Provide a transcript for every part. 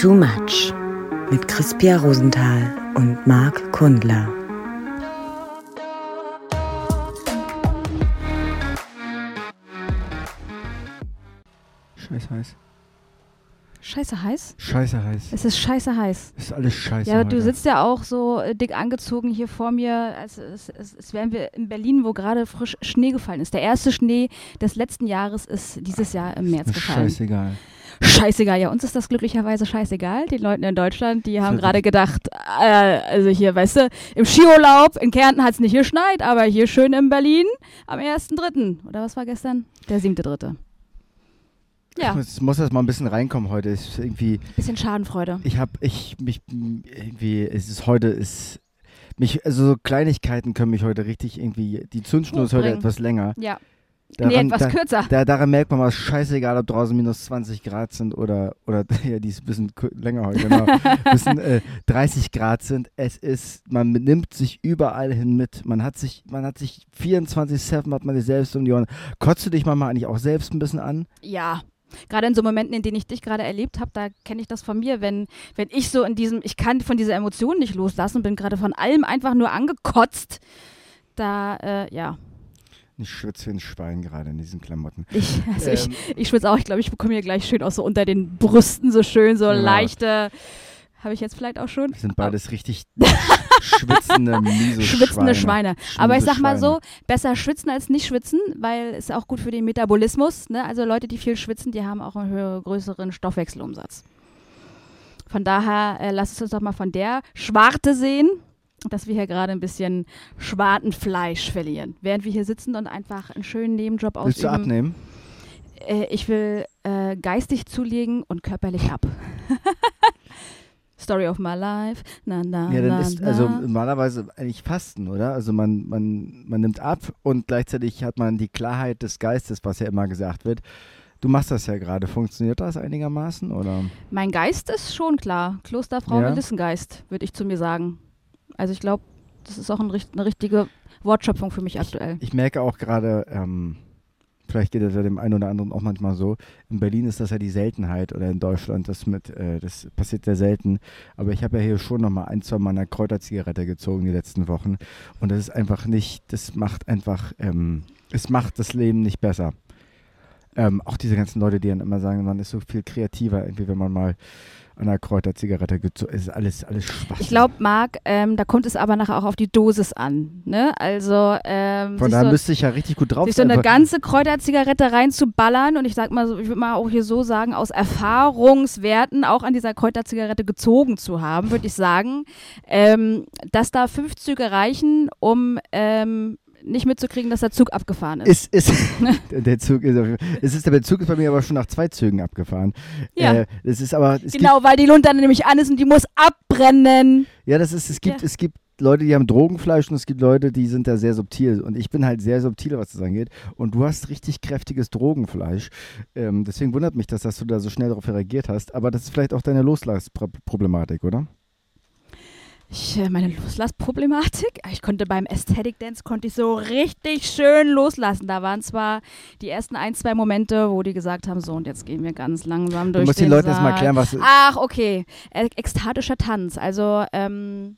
Too Much mit Crispia Rosenthal und Marc Kundler. Scheiße heiß. Scheiße heiß? Scheiße heiß. Es ist scheiße heiß. Ist alles scheiße. Ja, heute. du sitzt ja auch so äh, dick angezogen hier vor mir, als, als, als, als wären wir in Berlin, wo gerade frisch Schnee gefallen ist. Der erste Schnee des letzten Jahres ist dieses Jahr im März Mir gefallen. scheißegal. Scheißegal, ja, uns ist das glücklicherweise scheißegal. Den Leuten in Deutschland, die haben So, gerade gedacht, äh, also hier, weißt du, im Skiurlaub in Kärnten hat es nicht geschneit, aber hier schön in Berlin am 1.3. Oder was war gestern? Der 7.3. Ich Ja, muss, muss das mal ein bisschen reinkommen heute. Ist irgendwie, bisschen Schadenfreude. ich habe, ich, mich, irgendwie, es ist heute, ist, mich, also so Kleinigkeiten können mich heute richtig irgendwie, die Zündschnur ist heute etwas länger. Ja, Daran, nee, etwas da, kürzer. da, daran merkt man mal, scheißegal, ob draußen minus 20 Grad sind oder, oder ja, die ist ein bisschen länger heute, genau. bisschen äh, 30 Grad sind. Es ist, man nimmt sich überall hin mit. Man hat sich, man hat sich 24-7 hat man sich selbst um die Ohren. Kotzt du dich manchmal eigentlich auch selbst ein bisschen an? Ja. Gerade in so Momenten, in denen ich dich gerade erlebt habe, da kenne ich das von mir, wenn, wenn ich so in diesem, ich kann von dieser Emotion nicht loslassen, bin gerade von allem einfach nur angekotzt. Da, äh, ja, Ich schwitze wie ein Schwein gerade in diesen Klamotten. ich, also ich, Ähm, ich schwitze auch, ich glaube, ich bekomme hier gleich schön auch so unter den Brüsten so schön, so Ja. leichte, habe ich jetzt vielleicht auch schon? wir sind beides richtig schwitzende, miese Schwitzende Schweine. Schweine. Aber ich sag mal so, besser schwitzen als nicht schwitzen, weil es auch gut für den Metabolismus. Ne? Also Leute, die viel schwitzen, die haben auch einen größeren Stoffwechselumsatz. Von daher äh, lass es uns doch mal von der Schwarte sehen, dass wir hier gerade ein bisschen Schwartenfleisch verlieren. Während wir hier sitzen und einfach einen schönen Nebenjob Willst du ausüben. abnehmen? Äh, ich will äh, geistig zulegen und körperlich ab. Story of my life. Na, na, Ja, dann na, ist also normalerweise eigentlich Fasten, oder? Also man, man, man nimmt ab und gleichzeitig hat man die Klarheit des Geistes, was ja immer gesagt wird. Du machst das ja gerade. Funktioniert das einigermaßen, oder? Mein Geist ist schon klar. Klosterfrau Ja. Melissengeist, würde ich zu mir sagen. Also ich glaube, das ist auch ein, eine richtige Wortschöpfung für mich aktuell. Ich merke auch gerade, ähm, vielleicht geht das ja dem einen oder anderen auch manchmal so, in Berlin ist das ja die Seltenheit oder in Deutschland, das mit, äh, das passiert sehr selten. Aber ich habe ja hier schon nochmal ein, zwei meiner Kräuterzigarette gezogen die letzten Wochen. Und das ist einfach nicht, das macht einfach, ähm, es macht das Leben nicht besser. Ähm, auch diese ganzen Leute, die dann immer sagen, man ist so viel kreativer, irgendwie, wenn man mal einer Kräuterzigarette gezogen ist. alles, alles Schwachsinn. Ich glaube, Marc, ähm, da kommt es aber nachher auch auf die Dosis an. Ne? Also ähm, Von daher so, müsste ich ja richtig gut drauf sich so eine ganze Kräuterzigarette reinzuballern und ich sag mal so, ich würde mal auch hier so sagen, aus Erfahrungswerten auch an dieser Kräuterzigarette gezogen zu haben, würde ich sagen, ähm, dass da fünf Züge reichen, um ähm, nicht mitzukriegen, dass der Zug abgefahren ist. Ist, ist, der Zug ist, es ist, der Zug ist bei mir aber schon nach zwei Zügen abgefahren. Ja. Äh, es ist aber, es Genau, weil die Lunte dann nämlich an ist und die muss abbrennen. ja, das ist, es gibt, Ja. es gibt Leute, die haben Drogenfleisch und es gibt Leute, die sind da sehr subtil. Und ich bin halt sehr subtil, was das angeht. Und du hast richtig kräftiges Drogenfleisch. Ähm, deswegen wundert mich das, dass du da so schnell darauf reagiert hast. Aber das ist vielleicht auch deine Loslassproblematik, oder? Ich, äh, meine Loslassproblematik. Ich konnte beim Aesthetic Dance konnte ich so richtig schön loslassen. Da waren zwar die ersten ein, zwei Momente, wo die gesagt haben, so und jetzt gehen wir ganz langsam durch Du musst den den Leuten erstmal erklären, was. Ach, okay. Äh, ekstatischer Tanz. Also, ähm,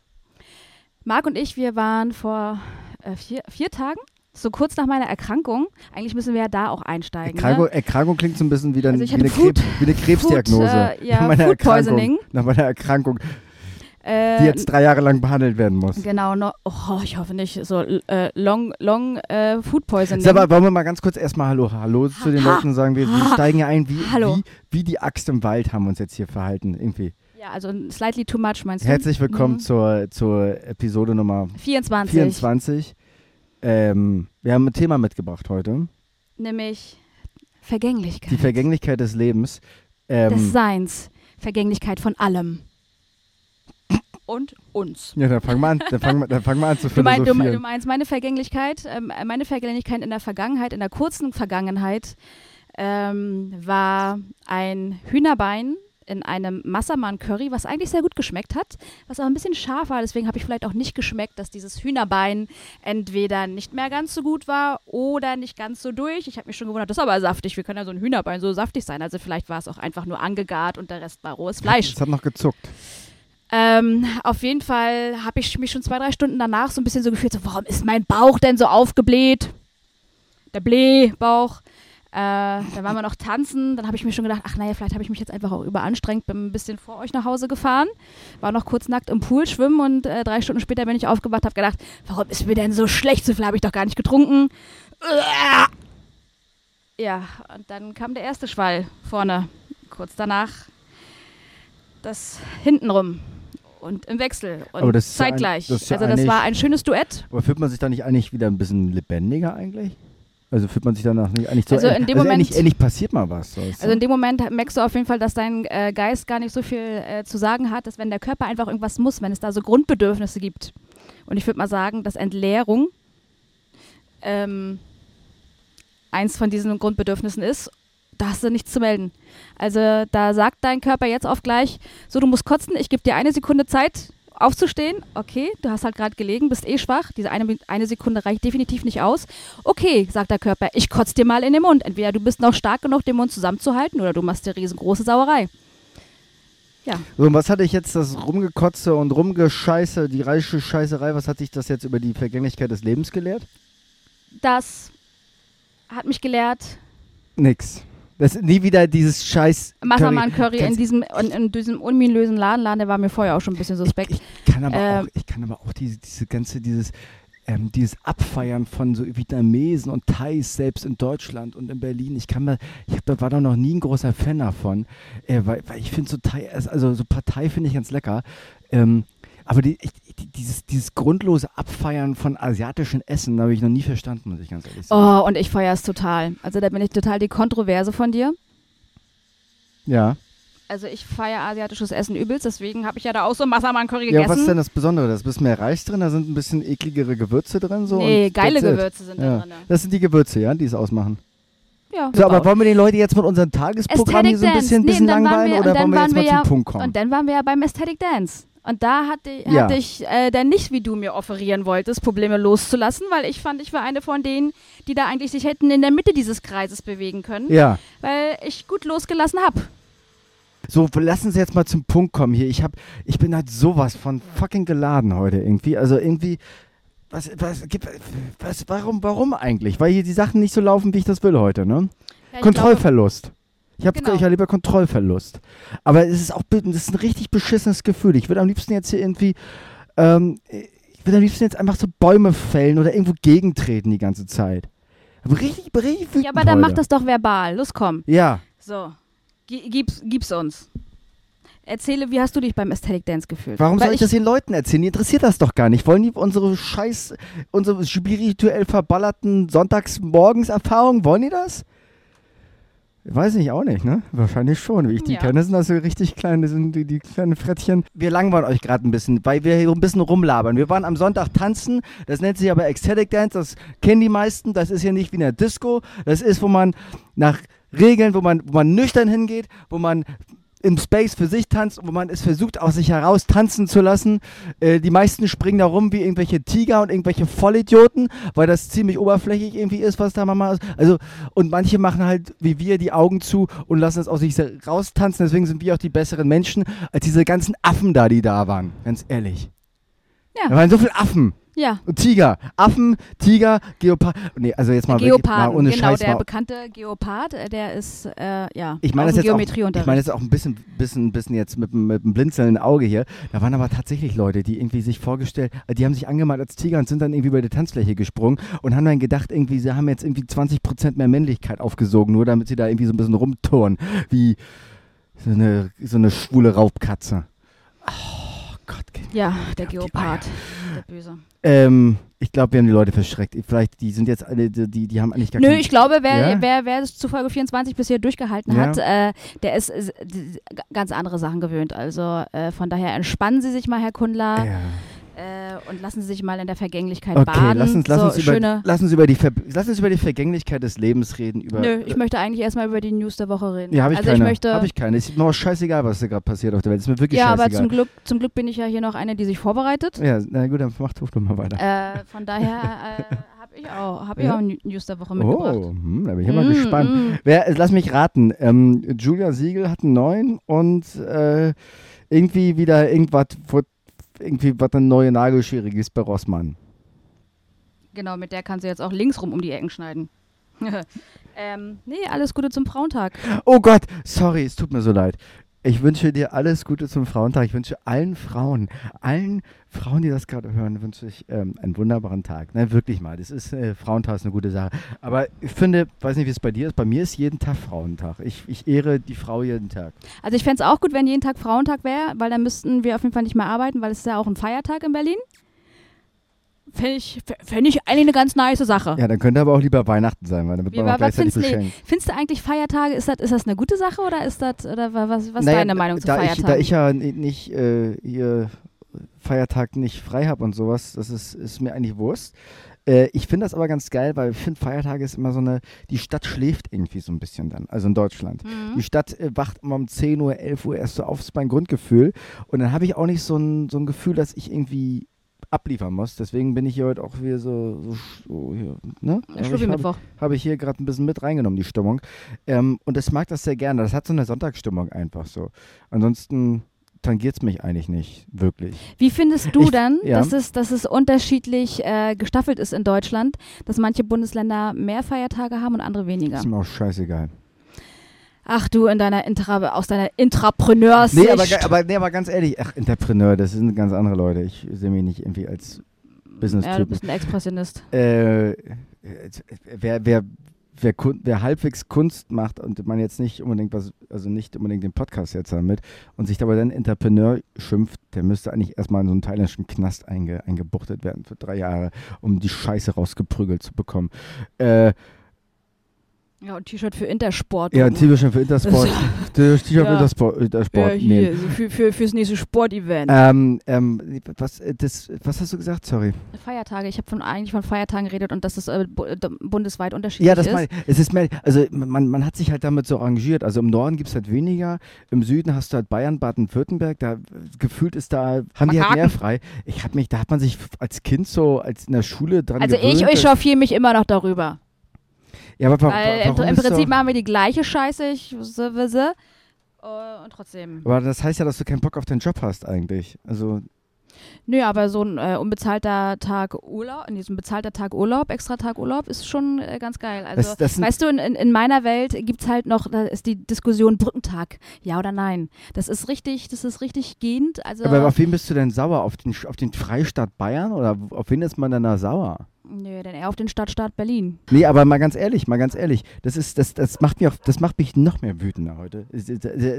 Marc und ich, wir waren vor äh, vier, vier Tagen, so kurz nach meiner Erkrankung. Eigentlich müssen wir ja da auch einsteigen. Erkrankung, Ne? Erkrankung klingt so ein bisschen wie, dann, Also wie, eine, Food- Krebs, wie eine Krebsdiagnose. Food, äh, ja, nach meiner Erkrankung. Nach meiner Erkrankung, Äh, die jetzt drei Jahre lang behandelt werden muss. Genau, no, oh, ich hoffe nicht. So äh, Long, Long äh, Food Poisoning. Mal, wollen wir mal ganz kurz erstmal Hallo, Hallo zu den Ha- Leuten sagen. Wir, wir ha- steigen ja ein, wie, wie, wie die Axt im Wald haben wir uns jetzt hier verhalten. Irgendwie. ja, also slightly too much, meinst du? Herzlich willkommen Mhm. zur, zur Episode Nummer 24. 24. Ähm, wir haben ein Thema mitgebracht heute. Nämlich Vergänglichkeit. Die Vergänglichkeit des Lebens. Ähm, des Seins. Vergänglichkeit von allem. Und uns. ja, dann fangen wir an, dann fangen dann fangen wir an zu Du, mein, du, philosophieren. du meinst meine Vergänglichkeit, ähm, meine Vergänglichkeit in der Vergangenheit, in der kurzen Vergangenheit, ähm, war ein Hühnerbein in einem Massaman Curry, was eigentlich sehr gut geschmeckt hat, was aber ein bisschen scharf war. Deswegen habe ich vielleicht auch nicht geschmeckt, dass dieses Hühnerbein entweder nicht mehr ganz so gut war oder nicht ganz so durch. Ich habe mich schon gewundert, das ist aber saftig. Wie kann ja so ein Hühnerbein so saftig sein? Also vielleicht war es auch einfach nur angegart und der Rest war rohes Fleisch. Es hat noch gezuckt. Ähm, auf jeden Fall habe ich mich schon zwei, drei Stunden danach so ein bisschen so gefühlt, so, warum ist mein Bauch denn so aufgebläht? Der Blähbauch. Äh, dann waren wir noch tanzen. Dann habe ich mir schon gedacht, ach naja, vielleicht habe ich mich jetzt einfach auch überanstrengt, bin ein bisschen vor euch nach Hause gefahren, war noch kurz nackt im Pool schwimmen und äh, drei Stunden später bin ich aufgewacht, habe gedacht, warum ist mir denn so schlecht? So viel habe ich doch gar nicht getrunken. Ja, und dann kam der erste Schwall vorne. Kurz danach das hintenrum und im Wechsel und Aber das ja ein- zeitgleich. das also das war ein schönes Duett. Aber fühlt man sich da nicht eigentlich wieder ein bisschen lebendiger eigentlich? Also fühlt man sich danach nicht eigentlich so. Also in dem also Moment- endlich, endlich passiert mal was. So. Also in dem Moment merkst du auf jeden Fall, dass dein äh, Geist gar nicht so viel äh, zu sagen hat, dass wenn der Körper einfach irgendwas muss, wenn es da so Grundbedürfnisse gibt. Und ich würde mal sagen, dass Entleerung ähm, eins von diesen Grundbedürfnissen ist, da hast du nichts zu melden. Also da sagt dein Körper jetzt auf gleich, so du musst kotzen, ich gebe dir eine Sekunde Zeit aufzustehen. Okay, du hast halt gerade gelegen, bist eh schwach. Diese eine, eine Sekunde reicht definitiv nicht aus. Okay, sagt der Körper, ich kotze dir mal in den Mund. Entweder du bist noch stark genug, den Mund zusammenzuhalten oder du machst dir riesengroße Sauerei. Ja, So, und was hatte ich jetzt das Rumgekotze und Rumgescheiße, die reiche Scheißerei, was hat sich das jetzt über die Vergänglichkeit des Lebens gelehrt? das hat mich gelehrt, Nix. Das ist nie wieder dieses Scheiß. Massaman Curry in Kannst- diesem, in, in diesem ominösen Laden, Laden, der war mir vorher auch schon ein bisschen suspekt. Ich, ich kann aber Ähm, auch, ich kann aber auch diese, diese ganze, dieses, ähm, dieses Abfeiern von so Vietnamesen und Thais selbst in Deutschland und in Berlin. Ich kann mir, ich hab, war da noch nie ein großer Fan davon, äh, weil, weil ich finde so Thai, also so Partei finde ich ganz lecker. Ähm, aber die, ich, die, dieses, dieses grundlose Abfeiern von asiatischen Essen habe ich noch nie verstanden, muss ich ganz ehrlich sagen. Oh, und ich feiere es total. Also da bin ich total die Kontroverse von dir. Ja. Also ich feiere asiatisches Essen übelst, deswegen habe ich ja da auch so Massaman Curry Ja, was ist gegessen. denn das Besondere? Da ist ein bisschen mehr Reis drin, da sind ein bisschen ekligere Gewürze drin. So nee, und geile it. Gewürze sind Ja. da drin. Das sind die Gewürze, ja, die es ausmachen. Ja, So, aber wollen wir den Leuten jetzt mit unserem Tagesprogramm hier so ein Dance. bisschen, Nee, bisschen und dann waren langweilen wir- oder wollen wir jetzt mal wir zum ja- Punkt kommen? Und dann waren wir ja beim Aesthetic Dance. Und da hatte, Ja. hatte ich äh, dann nicht, wie du mir offerieren wolltest, Probleme loszulassen, weil ich fand, ich war eine von denen, die da eigentlich sich hätten in der Mitte dieses Kreises bewegen können, ja. weil ich gut losgelassen habe. So, lassen Sie jetzt mal zum Punkt kommen hier. Ich, hab, ich bin halt sowas von fucking geladen heute irgendwie. Also irgendwie, was, was, was, warum, warum eigentlich? Weil hier die Sachen nicht so laufen, wie ich das will heute, ne? Ja, Kontrollverlust. Ich, hab, Genau. ich erlebe Kontrollverlust. Aber es ist auch das ist ein richtig beschissenes Gefühl. Ich würde am liebsten jetzt hier irgendwie, ähm, ich würde am liebsten jetzt einfach so Bäume fällen oder irgendwo gegentreten die ganze Zeit. Aber richtig, richtig wütend Ja, aber dann mach heute. das doch verbal. Los, komm. Ja, So, Gi- gib's, gib's uns. Erzähle, wie hast du dich beim Aesthetic Dance gefühlt? warum Weil soll ich das den Leuten erzählen? Die interessiert das doch gar nicht. Wollen die unsere scheiß, unsere spirituell verballerten Sonntagsmorgenserfahrungen, wollen die das? Weiß ich auch nicht, ne? Wahrscheinlich schon. Wie ich die Ja. kenne, sind das so richtig kleine, sind die, die kleinen Frettchen. Wir langweilen euch gerade ein bisschen, weil wir hier ein bisschen rumlabern. Wir waren am Sonntag tanzen, das nennt sich aber Ecstatic Dance, das kennen die meisten. Das ist hier nicht wie in der Disco. Das ist, wo man nach Regeln, wo man, wo man nüchtern hingeht, wo man im Space für sich tanzt, wo man es versucht, aus sich heraus tanzen zu lassen. Äh, die meisten springen da rum wie irgendwelche Tiger und irgendwelche Vollidioten, weil das ziemlich oberflächlich irgendwie ist, was da mal ist. Also, und manche machen halt wie wir die Augen zu und lassen es aus sich raus tanzen. Deswegen sind wir auch die besseren Menschen als diese ganzen Affen da, die da waren. Ganz ehrlich. Ja. Da waren so viele Affen. Ja, Und Tiger. Affen, Tiger, Geopard. Nee, also jetzt mal wirklich Geoparden, mal ohne genau, Scheiß der mal. bekannte Geopard, äh, der ist, äh, ja, Ich meine das jetzt auch, ich meine jetzt auch ein bisschen, bisschen, bisschen jetzt mit, dem- mit einem blinzelnden Auge hier. Da waren aber tatsächlich Leute, die irgendwie sich vorgestellt, äh, die haben sich angemalt als Tiger und sind dann irgendwie über die Tanzfläche gesprungen und haben dann gedacht, irgendwie, sie haben jetzt irgendwie 20% mehr Männlichkeit aufgesogen, nur damit sie da irgendwie so ein bisschen rumturnen, wie so eine, so eine schwule Raubkatze. Oh ja, der Geopard, der Böse. ähm, ich glaube, wir haben die Leute verschreckt. Vielleicht, die sind jetzt alle, die, die, haben eigentlich gar Nö, ich glaube, wer, Ja? wer, wer es zu Folge 24 bisher durchgehalten Ja. hat, äh, der ist d- ganz andere Sachen gewöhnt. Also äh, von daher entspannen Sie sich mal, Herr Kundler. Ja. Äh, und lassen Sie sich mal in der Vergänglichkeit Okay, baden. lass uns, lass, so uns über, lass, uns über die Ver lass uns über die Vergänglichkeit des Lebens reden. Über, Nö, ich möchte eigentlich erstmal über die News der Woche reden. Ja, habe ich also keine. ich Habe ich keine. Ist mir auch scheißegal, was da gerade passiert auf der Welt. Ist mir wirklich ja, aber scheißegal. zum Glück, zum Glück bin ich ja hier noch eine, die sich vorbereitet. ja, na gut, dann mach doch mal weiter. Äh, von daher äh, habe ich auch, hab ich Ja? auch New- News der Woche mitgebracht. oh, hm, da bin ich ja mal Mm, gespannt. mm. Wer, äh, lass mich raten. Ähm, Julia Siegel hat einen neuen und äh, irgendwie wieder irgendwas, irgendwie was eine neue Nagelschere ist bei Rossmann. Genau, mit der kann sie jetzt auch links rum um die Ecken schneiden. ähm, nee, alles Gute zum Frauentag. Oh Gott, sorry, es tut mir so leid. Ich wünsche dir alles Gute zum Frauentag. Ich wünsche allen Frauen, allen Frauen, die das gerade hören, wünsche ich ähm, einen wunderbaren Tag. Ne, wirklich mal. Das ist äh, Frauentag ist eine gute Sache. Aber ich finde, weiß nicht, wie es bei dir ist. Bei mir ist jeden Tag Frauentag. Ich, ich ehre die Frau jeden Tag. Also ich fände es auch gut, wenn jeden Tag Frauentag wäre, weil dann müssten wir auf jeden Fall nicht mehr arbeiten, weil es ist ja auch ein Feiertag in Berlin. Fände ich, fänd ich eigentlich eine ganz nice Sache. Ja, dann könnte aber auch lieber Weihnachten sein, weil dann wird man auch gleichzeitig findest du, nee, beschenkt. findest du eigentlich Feiertage, ist das, ist das eine gute Sache oder ist das, oder wa- was, was ist Naja, deine Meinung zu Feiertagen? Ich, da ich ja ni- nicht äh, hier Feiertag nicht frei habe und sowas, das ist, ist mir eigentlich Wurst. Äh, ich finde das aber ganz geil, weil ich finde, Feiertage ist immer so eine, die Stadt schläft irgendwie so ein bisschen dann, also in Deutschland. Mhm. Die Stadt äh, wacht immer um 10 Uhr, 11 Uhr erst so auf, das ist mein Grundgefühl. Und dann habe ich auch nicht so ein, so ein Gefühl, dass ich irgendwie abliefern muss. Deswegen bin ich hier heute auch wieder so, so, so hier, ne? Ich Schluffi-Mittwoch. habe ich hier gerade ein bisschen mit reingenommen, die Stimmung. Ähm, und ich mag das sehr gerne. Das hat so eine Sonntagsstimmung einfach so. Ansonsten tangiert es mich eigentlich nicht wirklich. Wie findest du Ich- dann, ja. dass, es, dass es unterschiedlich äh, gestaffelt ist in Deutschland, dass manche Bundesländer mehr Feiertage haben und andere weniger? Ist mir auch scheißegal. Ach du, in deiner Intra, aus deiner Intrapreneurs Nee aber, aber, nee, aber ganz ehrlich, ach, Entrepreneur, das sind ganz andere Leute. Ich sehe mich nicht irgendwie als ja, du Business-Typ. bist ein Expressionist. äh, wer, wer, wer, wer halbwegs Kunst macht und man jetzt nicht unbedingt was, also nicht unbedingt den Podcast jetzt damit und sich dabei dann Entrepreneur schimpft, der müsste eigentlich erstmal in so einen thailändischen Knast einge, eingebuchtet werden für drei Jahre, um die Scheiße rausgeprügelt zu bekommen. Äh, Ja, und T-Shirt für Intersport. ja, ein. T-Shirt für Intersport. T-Shirt für Ja. Intersport, Intersport Ja, hier, nähen. so für, für, fürs nächste Sportevent. Ähm, ähm, was, äh, das, was hast du gesagt? Sorry. Feiertage, ich habe von, eigentlich von Feiertagen geredet und dass es äh, äh, bundesweit unterschiedlich Ja, das ist. meine ich. Es ist mehr, also man, man hat sich halt damit so arrangiert. Also im Norden gibt es halt weniger, im Süden hast du halt Bayern, Baden-Württemberg, da äh, gefühlt ist da, haben die halt mehr frei. Ich hab mich, da hat man sich als Kind so, als in der Schule dran also gewöhnt. ich dass- echauffiere mich immer noch darüber. Ja, aber Weil im, im Prinzip machen wir die gleiche Scheiße, ich wisse. Äh, und trotzdem. aber das heißt ja, dass du keinen Bock auf deinen Job hast eigentlich. Also, Nö, aber so ein äh, unbezahlter Tag Urlaub, nee, so ein bezahlter Tag Urlaub, extra Tag Urlaub ist schon äh, ganz geil. Also, das, das weißt du, in, in, in meiner Welt gibt es halt noch, da ist die Diskussion Brückentag, ja oder nein. Das ist richtig, das ist richtig gehend. Also, aber auf wen bist du denn sauer? Auf den, auf den Freistaat Bayern oder auf wen ist man denn da sauer? Nö, dann eher auf den Stadtstaat Berlin. Nee, aber mal ganz ehrlich, mal ganz ehrlich, das ist, das, das macht mich auch, das macht mich noch mehr wütender heute. Ist-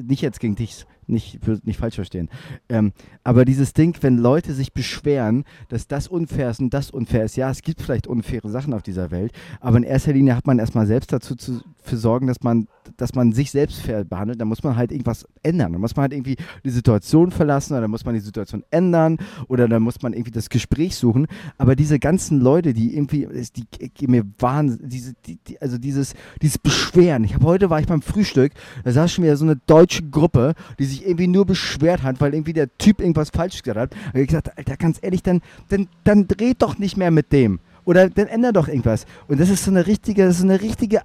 Nicht jetzt gegen dich, nicht, nicht falsch verstehen. Ähm, aber dieses Ding, wenn Leute sich beschweren, dass das unfair ist und das unfair ist, ja, es gibt vielleicht unfaire Sachen auf dieser Welt, aber in erster Linie hat man erstmal selbst dazu zu für sorgen, dass man, dass man sich selbst fair behandelt. Da muss man halt irgendwas ändern. Da muss man halt irgendwie die Situation verlassen oder da muss man die Situation ändern oder da muss man irgendwie das Gespräch suchen. Aber diese ganzen Leute, die irgendwie, die, die mir waren, diese, die, die, also dieses, dieses Beschweren. Ich habe heute war ich beim Frühstück, da saß schon wieder so eine deutsche Gruppe, die sich irgendwie nur beschwert hat, weil irgendwie der Typ irgendwas falsch gesagt hat. Und ich gesagt, Alter, ganz ehrlich, dann, dann, dann dreht doch nicht mehr mit dem. Oder dann ändert doch irgendwas. Und das ist so eine richtige, so eine richtige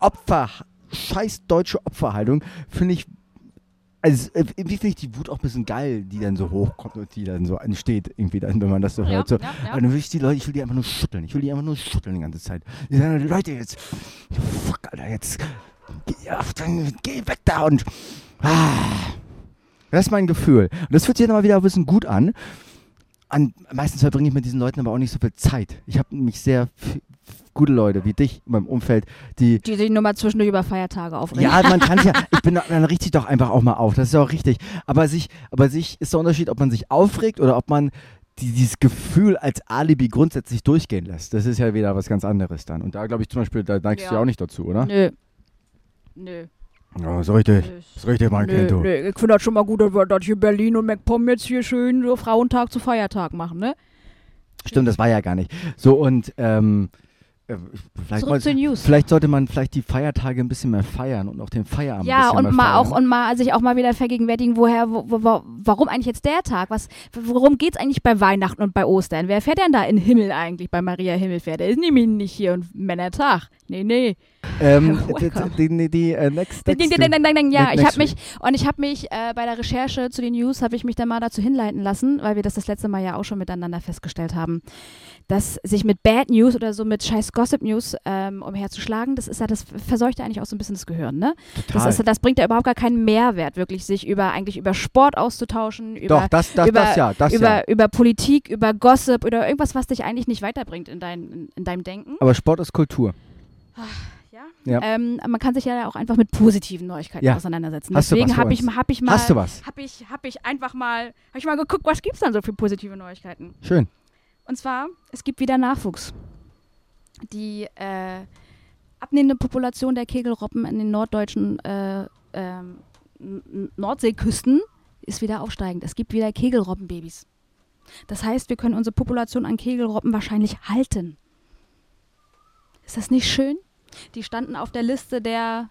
Opfer, scheiß deutsche Opferhaltung, finde ich. Also, äh, irgendwie finde ich die Wut auch ein bisschen geil, die dann so hochkommt und die dann so entsteht, irgendwie dann, wenn man das so Ja, hört. So. ja, ja. Aber dann will ich die Leute, ich will die einfach nur schütteln. Ich will die einfach nur schütteln die ganze Zeit. Die sagen, Leute, jetzt, fuck, Alter, jetzt, geh, auf, dann, geh weg da und, ah. Das ist mein Gefühl. Und das fühlt sich dann mal wieder ein bisschen gut an. an meistens verbringe ich mit diesen Leuten aber auch nicht so viel Zeit. Ich habe nämlich sehr gute Leute wie dich in meinem Umfeld, die Die sich nur mal zwischendurch über Feiertage aufregen. ja, man kann ja, ich bin, dann richtig doch einfach auch mal auf, das ist ja auch richtig. Aber sich, aber sich ist der Unterschied, ob man sich aufregt oder ob man die, dieses Gefühl als Alibi grundsätzlich durchgehen lässt. Das ist ja wieder was ganz anderes dann. Und da glaube ich zum Beispiel, da neigst du Ja. ja auch nicht dazu, oder? Nö. Nö. Ja, ist richtig. Ist richtig, mein Kind, du. ich finde das schon mal gut, dass wir das hier Berlin und MacPom jetzt hier schön so Frauentag zu Feiertag machen, ne? Stimmt, das war ja gar nicht. So, und ähm, äh, vielleicht, Zurück mal, zu News. vielleicht sollte man vielleicht die Feiertage ein bisschen mehr feiern und auch den Feierabend ein Ja, und mal feiern. auch und mal sich auch mal wieder vergegenwärtigen, woher, wo, wo, warum eigentlich jetzt der Tag? Was, worum geht's eigentlich bei Weihnachten und bei Ostern? Wer fährt denn da in den Himmel eigentlich bei Maria Himmelfahrt? Der ist nämlich nicht hier und Männertag. Nee, nee. ähm, Welcome. die, die, die, äh, next, next ding, ding, ding. Ja, Next ich habe mich und ich habe mich äh, bei der Recherche zu den News habe ich mich dann mal dazu hinleiten lassen, weil wir das das letzte Mal ja auch schon miteinander festgestellt haben, dass sich mit Bad News oder so mit scheiß Gossip News ähm, umherzuschlagen, das ist ja das verseucht ja eigentlich auch so ein bisschen das Gehirn, ne? Das, Total. ist, das bringt ja überhaupt gar keinen Mehrwert, wirklich sich über eigentlich über Sport auszutauschen, über Doch, das, das, über- das ja, das über, ja. über Politik, über Gossip oder irgendwas, was dich eigentlich nicht weiterbringt in, dein, in, in deinem Denken. Aber Sport ist Kultur. Ja. Ja. Ähm, man kann sich ja auch einfach mit positiven Neuigkeiten Ja. auseinandersetzen. Hast Deswegen habe ich, hab ich mal, Hast du was? habe ich, hab ich einfach mal, habe ich mal geguckt, was gibt's dann so für positive Neuigkeiten? Schön. Und zwar, es gibt wieder Nachwuchs. Die äh, abnehmende Population der Kegelrobben in den norddeutschen äh, N- Nordseeküsten ist wieder aufsteigend. Es gibt wieder Kegelrobbenbabys. Das heißt, wir können unsere Population an Kegelrobben wahrscheinlich halten. Ist das nicht schön? Die standen auf der Liste der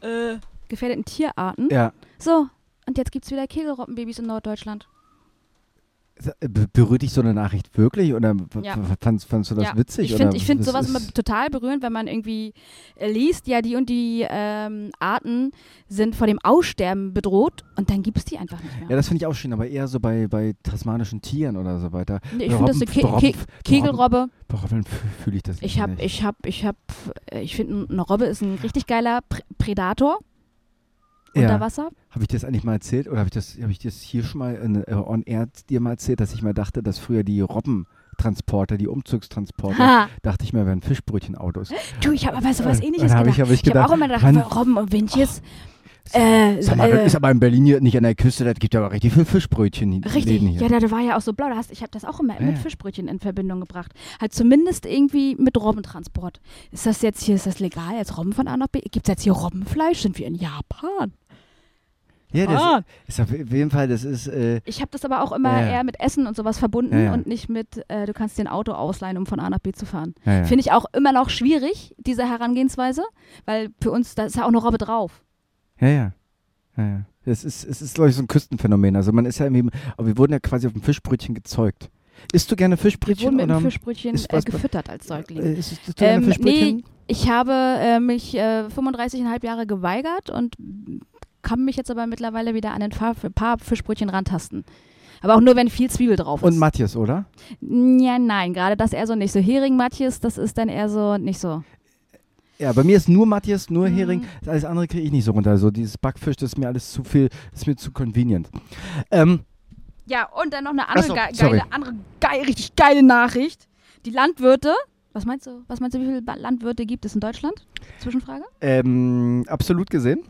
äh, gefährdeten Tierarten. Ja. So, und jetzt gibt es wieder Kegelrobbenbabys in Norddeutschland. Äh, Be- Berührt dich so eine Nachricht wirklich oder Ja. fandst, fandst du das ja. witzig? Ich finde ich find was sowas immer total berührend, wenn man irgendwie äh, liest, ja, die und die ähm, Arten sind vor dem Aussterben bedroht und dann gibt es die einfach nicht mehr. Ja, das finde ich auch schön, aber eher so bei, bei tasmanischen Tieren oder so weiter. Nee, ich finde das so Ke Robben- Ke Kegelrobbe. Bei Robben fühle ich das Ich habe, nicht. ich habe, ich habe, äh, ich finde, eine Robbe ist ein richtig geiler Pr Predator unter ja. Wasser. Habe ich das eigentlich mal erzählt oder habe ich das, habe ich das hier schon mal in, äh, on air dir mal erzählt, dass ich mal dachte, dass früher die Robbentransporter, die Umzugstransporter, Ha. dachte ich mir, wären Fischbrötchenautos. Du, ich habe aber sowas Äh, ähnliches hab gedacht. ich- hab ich habe gedacht, auch immer gedacht, wann- Robben und Windjes. Äh, Sag mal, äh, ist aber in Berlin hier nicht an der Küste, das gibt ja aber richtig viel Fischbrötchen Richtig, hier. ja, da, da war ja auch so blau. Da hast, ich habe das auch immer Ja, mit. Fischbrötchen in Verbindung gebracht. Halt zumindest irgendwie mit Robbentransport. Ist das jetzt hier, ist das legal, jetzt Robben von A nach B? Gibt es jetzt hier Robbenfleisch? Sind wir in Japan? Ja, das Ah. ist auf jeden Fall, das ist, äh, Ich habe das aber auch immer Ja, ja. eher mit Essen und sowas verbunden Ja, und nicht mit, äh, du kannst dir ein Auto ausleihen, um von A nach B zu fahren. Finde ich auch immer noch schwierig, diese Herangehensweise, weil für uns, da ist ja auch eine Robbe drauf. Ja, ja. ja, ja. Es ist, es ist, glaube ich, so ein Küstenphänomen. Also man ist ja irgendwie, aber wir wurden ja quasi auf dem Fischbrötchen gezeugt. Isst du gerne Fischbrötchen? wurden mit oder? einem Fischbrötchen ist äh, gefüttert als Säugling. Äh, isst du gerne Ähm, nee, ich habe äh, mich äh, 35,5 Jahre geweigert und kann mich jetzt aber mittlerweile wieder an ein paar, Fischbrötchen rantasten. Aber auch nur, wenn viel Zwiebel drauf ist. Und Matthias, oder? ja, nein, gerade das eher so nicht. So Hering, Matjes, das ist dann eher so nicht so. Ja, bei mir ist nur Matthias, nur Mhm. Hering. Alles andere kriege ich nicht so runter. So dieses Backfisch, das ist mir alles zu viel, das ist mir zu convenient. Ähm, Ja, und dann noch eine andere, so, ge sorry. geile, andere geil, richtig geile Nachricht. Die Landwirte, was meinst du, was meinst du, wie viele Landwirte gibt es in Deutschland? Zwischenfrage? ähm, absolut gesehen,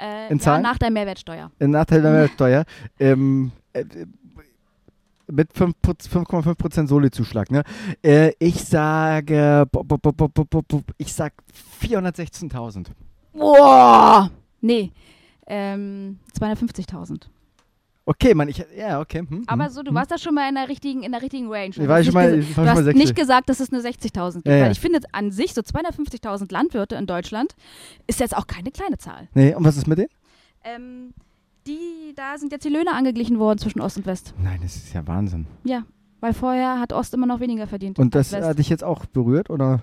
Äh, In ja, nach der Mehrwertsteuer. Nachteil der Mehrwertsteuer, ähm, äh, mit 5 Proz- 5,5% Soli-Zuschlag. Ne? Äh, ich sage, ich sag 416.000. Boah! Nee, ähm, 250.000. Okay, Mann, ich, ja, okay. Hm, Aber hm, so, du hm. warst da schon mal in der richtigen, in der richtigen Range. Ich war schon nicht mal, ich war Du schon mal hast sechsstellig. nicht gesagt, dass es nur 60.000gibt. Ja, ja. Weil ich finde an sich so 250.000 Landwirte in Deutschland ist jetzt auch keine kleine Zahl. Nee, und was ist mit denen? Ähm, die, da sind jetzt die Löhne angeglichen worden zwischen Ost und West. Nein, das ist ja Wahnsinn. Ja, weil vorher hat Ost immer noch weniger verdient. Und das hat dich jetzt auch berührt, oder?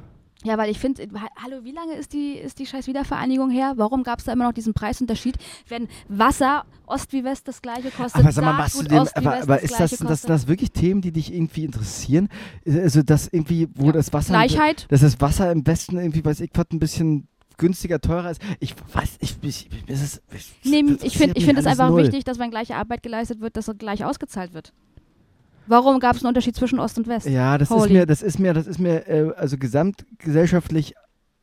Ja, weil ich finde, ha- hallo, wie lange ist die, ist die scheiß Wiedervereinigung her? Warum gab es da immer noch diesen Preisunterschied, wenn Wasser Ost wie West das gleiche kostet? Aber sag mal, machst du Ost aber, aber ist das, das, das wirklich Themen, die dich irgendwie interessieren? Also das irgendwie, wo Ja. das Wasser, Gleichheit? dass das Wasser im Westen irgendwie, weiß ich, was ein bisschen günstiger, teurer ist. Ich weiß, ich, ich, ich, Nee, das ich finde ich find mich es einfach null. wichtig, dass wenn gleiche Arbeit geleistet wird, dass er gleich ausgezahlt wird. Warum gab es einen Unterschied zwischen Ost und West? Ja, das ist Holy. mir, das ist mir, das ist mir, äh, also gesamtgesellschaftlich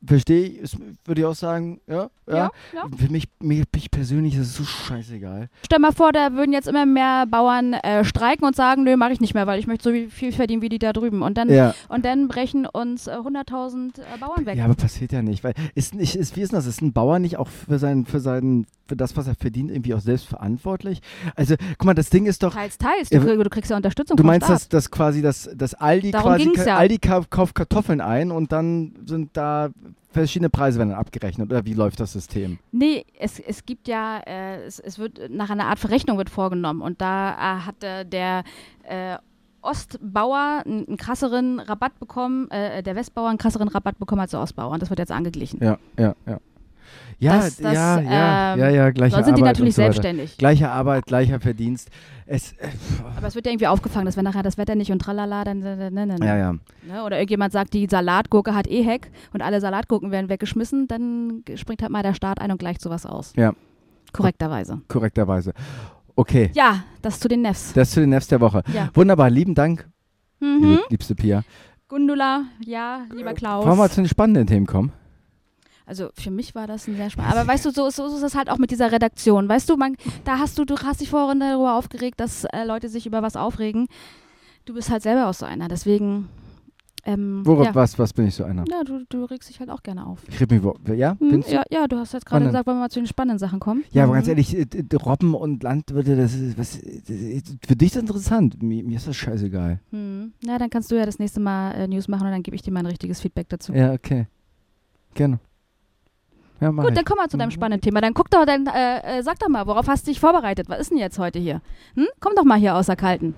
verstehe ich, würde ich auch sagen, ja, ja. Ja, ja. Für mich, mich, mich persönlich ist es so scheißegal. Stell mal vor, da würden jetzt immer mehr Bauern äh, streiken und sagen, nö, mache ich nicht mehr, weil ich möchte so viel verdienen wie die da drüben. Und dann, Ja. und dann brechen uns äh, 100.000 äh, Bauern weg. Ja, aber passiert ja nicht, weil ist nicht, ist, wie ist denn das? Ist ein Bauer nicht auch für sein, für sein, für das, was er verdient, irgendwie auch selbst verantwortlich? Also, guck mal, das Ding ist doch, Teils, teils. Du, krieg, du kriegst ja Unterstützung du meinst, dass, dass quasi das, das Aldi Darum quasi. Aldi kau- kauft Kartoffeln ein und dann sind da verschiedene Preise werden dann abgerechnet oder wie läuft das System? Nee, es, es gibt ja, äh, es, es wird nach einer Art Verrechnung wird vorgenommen und da äh, hat äh, der äh, Ostbauer einen, einen krasseren Rabatt bekommen, äh, der Westbauer einen krasseren Rabatt bekommen als der Ostbauer und das wird jetzt angeglichen. Ja, ja, ja. Ja, Das- das, ja, ja, ähm, ja, ja, gleiche Dann sind die Arbeit natürlich so selbstständig. Gleiche Arbeit, gleicher Verdienst. Es, äh, Aber es wird ja irgendwie aufgefangen, dass wenn nachher das Wetter nicht und tralala, dann. Ne, ne, ne, ja, ja. Ne? Oder irgendjemand sagt, die Salatgurke hat eh Heck und alle Salatgurken werden weggeschmissen, dann springt halt mal der Staat ein und gleicht sowas aus. Ja. Korrekterweise. korrekterweise. Okay, Ja, das zu den Nefs. das zu den Nervs der Woche. Ja. Wunderbar, lieben Dank, Mhm. liebste Pia. Gundula, ja, lieber Klaus. Wollen wir mal zu den spannenden Themen kommen? Also für mich war das ein sehr spannend. Aber weißt du, so, so ist es halt auch mit dieser Redaktion. Weißt du, man, da hast du, du hast dich vorhin darüber aufgeregt, dass äh, Leute sich über was aufregen. Du bist halt selber auch so einer. Deswegen, ähm, Worauf, ja. was, was bin ich so einer? Ja, du, du regst dich halt auch gerne auf. Ich rede mich, ja? Hm, ja, ja, du hast jetzt gerade gesagt, wollen wir mal zu den spannenden Sachen kommen. Ja, aber Mhm. ganz ehrlich, äh, d- Robben und Landwirte, das ist, was, äh, für dich ist das interessant. Mir, mir ist das scheißegal. Hm. Ja, dann kannst du ja das nächste Mal äh, News machen und dann gebe ich dir mal ein richtiges Feedback dazu. Ja, okay. Gerne. Ja, Gut, ich. dann kommen wir zu deinem Mhm. spannenden Thema. Dann guck doch, dann äh, äh, sag doch mal, worauf hast du dich vorbereitet? Was ist denn jetzt heute hier? Hm? Komm doch mal hier aus der Kalten.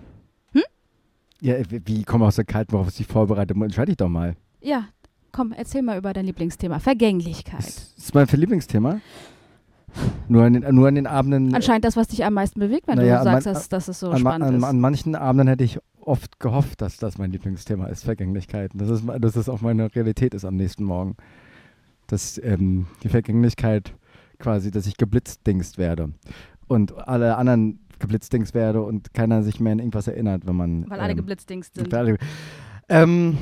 Ja, wie, komme aus der Kalten, worauf ich dich vorbereite? Entscheide ich doch mal. Ja, komm, erzähl mal über dein Lieblingsthema. Vergänglichkeit. Ist, ist mein Lieblingsthema? Nur an den, nur an den Abenden. Anscheinend das, was dich am meisten bewegt, wenn Naja, du sagst, man- dass, dass es so an, spannend an, ist. an manchen Abenden hätte ich oft gehofft, dass das mein Lieblingsthema ist, Vergänglichkeit. Das ist, dass das auch meine Realität ist am nächsten Morgen. Dass ähm, die Vergänglichkeit quasi, dass ich geblitzdingst werde. Und alle anderen geblitzdingst werde und keiner sich mehr an irgendwas erinnert, wenn man. weil alle ähm, geblitzdingst sind. Alle- Ähm,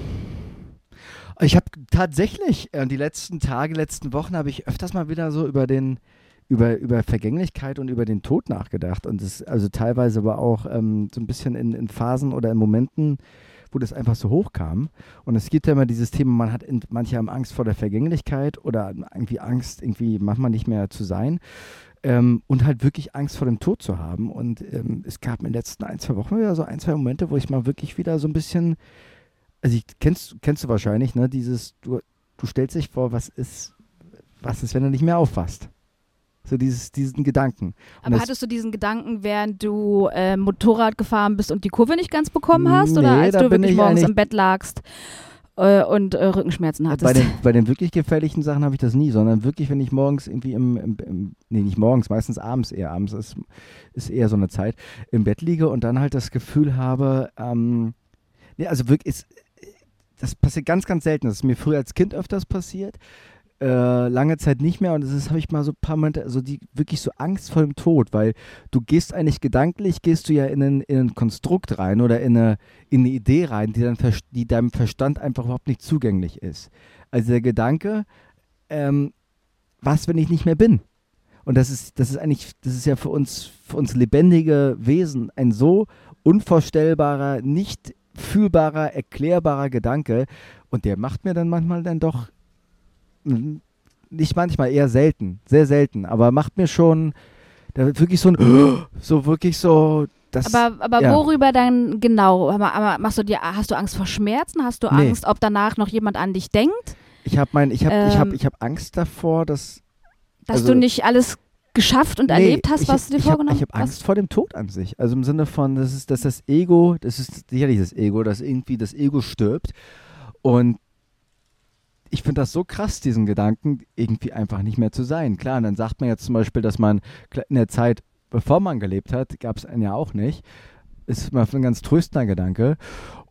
ich habe tatsächlich äh, die letzten Tage, letzten Wochen habe ich öfters mal wieder so über den über, über Vergänglichkeit und über den Tod nachgedacht und das also teilweise aber auch ähm, so ein bisschen in, in Phasen oder in Momenten, wo das einfach so hochkam. Und es gibt ja immer dieses Thema, man hat manche haben Angst vor der Vergänglichkeit oder irgendwie Angst, irgendwie manchmal nicht mehr zu sein. Ähm, und halt wirklich Angst vor dem Tod zu haben. Und ähm, es gab in den letzten ein, zwei Wochen wieder so ein, zwei Momente, wo ich mal wirklich wieder so ein bisschen, also ich, kennst, kennst du wahrscheinlich, ne, dieses, du, du stellst dich vor, was ist, was ist, wenn du nicht mehr aufwachst? So dieses, diesen Gedanken. Und Aber hattest du diesen Gedanken, während du äh, Motorrad gefahren bist und die Kurve nicht ganz bekommen hast? oder Nee, als da du wirklich ich morgens im Bett lagst äh, und äh, Rückenschmerzen hattest? Bei den, bei den wirklich gefährlichen Sachen habe ich das nie, sondern wirklich, wenn ich morgens irgendwie im, im, im nee, nicht morgens, meistens abends eher, abends ist, ist eher so eine Zeit, im Bett liege und dann halt das Gefühl habe, ähm, nee, also wirklich, ist, das passiert ganz, ganz selten. Das ist mir früher als Kind öfters passiert, äh, lange Zeit nicht mehr und das habe ich mal so ein paar Momente, also die wirklich so Angst vor dem Tod, weil du gehst eigentlich gedanklich, gehst du ja in ein, in ein Konstrukt rein oder in eine, in eine Idee rein, die, dann, die deinem Verstand einfach überhaupt nicht zugänglich ist. Also der Gedanke, ähm, was, wenn ich nicht mehr bin? Und das ist, das ist eigentlich, das ist ja für uns, für uns lebendige Wesen ein so unvorstellbarer, nicht fühlbarer, erklärbarer Gedanke. Und der macht mir dann manchmal dann doch, nicht manchmal, eher selten, sehr selten, aber macht mir schon, da wird wirklich so ein, so wirklich so, das, aber aber ja. worüber dann genau? Machst du dir, hast du Angst vor Schmerzen? Hast du Nee. Angst, ob danach noch jemand an dich denkt? ich habe mein, ich habe, ich habe, Ähm, ich habe Angst davor, dass Dass Also- du nicht alles geschafft und Nee, erlebt hast, ich, was du dir ich hab- vorgenommen Ich habe hast? Angst vor dem Tod an sich. Also im Sinne von, das ist, dass das Ego, das ist sicherlich das Ego, dass irgendwie das Ego stirbt. Und ich finde das so krass, diesen Gedanken, irgendwie einfach nicht mehr zu sein. Klar, und dann sagt man jetzt zum Beispiel, dass man in der Zeit, bevor man gelebt hat, gab es einen ja auch nicht. Ist mal ein ganz tröstender Gedanke.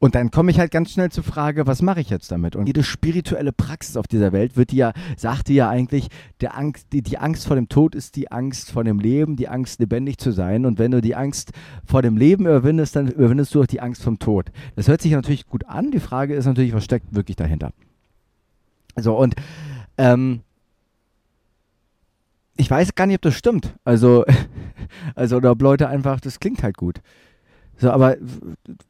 Und dann komme ich halt ganz schnell zur Frage, was mache ich jetzt damit? Und jede spirituelle Praxis auf dieser Welt wird die ja, sagt die ja eigentlich, der Angst, die, die Angst vor dem Tod ist die Angst vor dem Leben, die Angst lebendig zu sein. Und wenn du die Angst vor dem Leben überwindest, dann überwindest du auch die Angst vom Tod. Das hört sich natürlich gut an. Die Frage ist natürlich, was steckt wirklich dahinter? So, und Ähm, ich weiß gar nicht, ob das stimmt. Also, also oder ob Leute einfach, das klingt halt gut. So, aber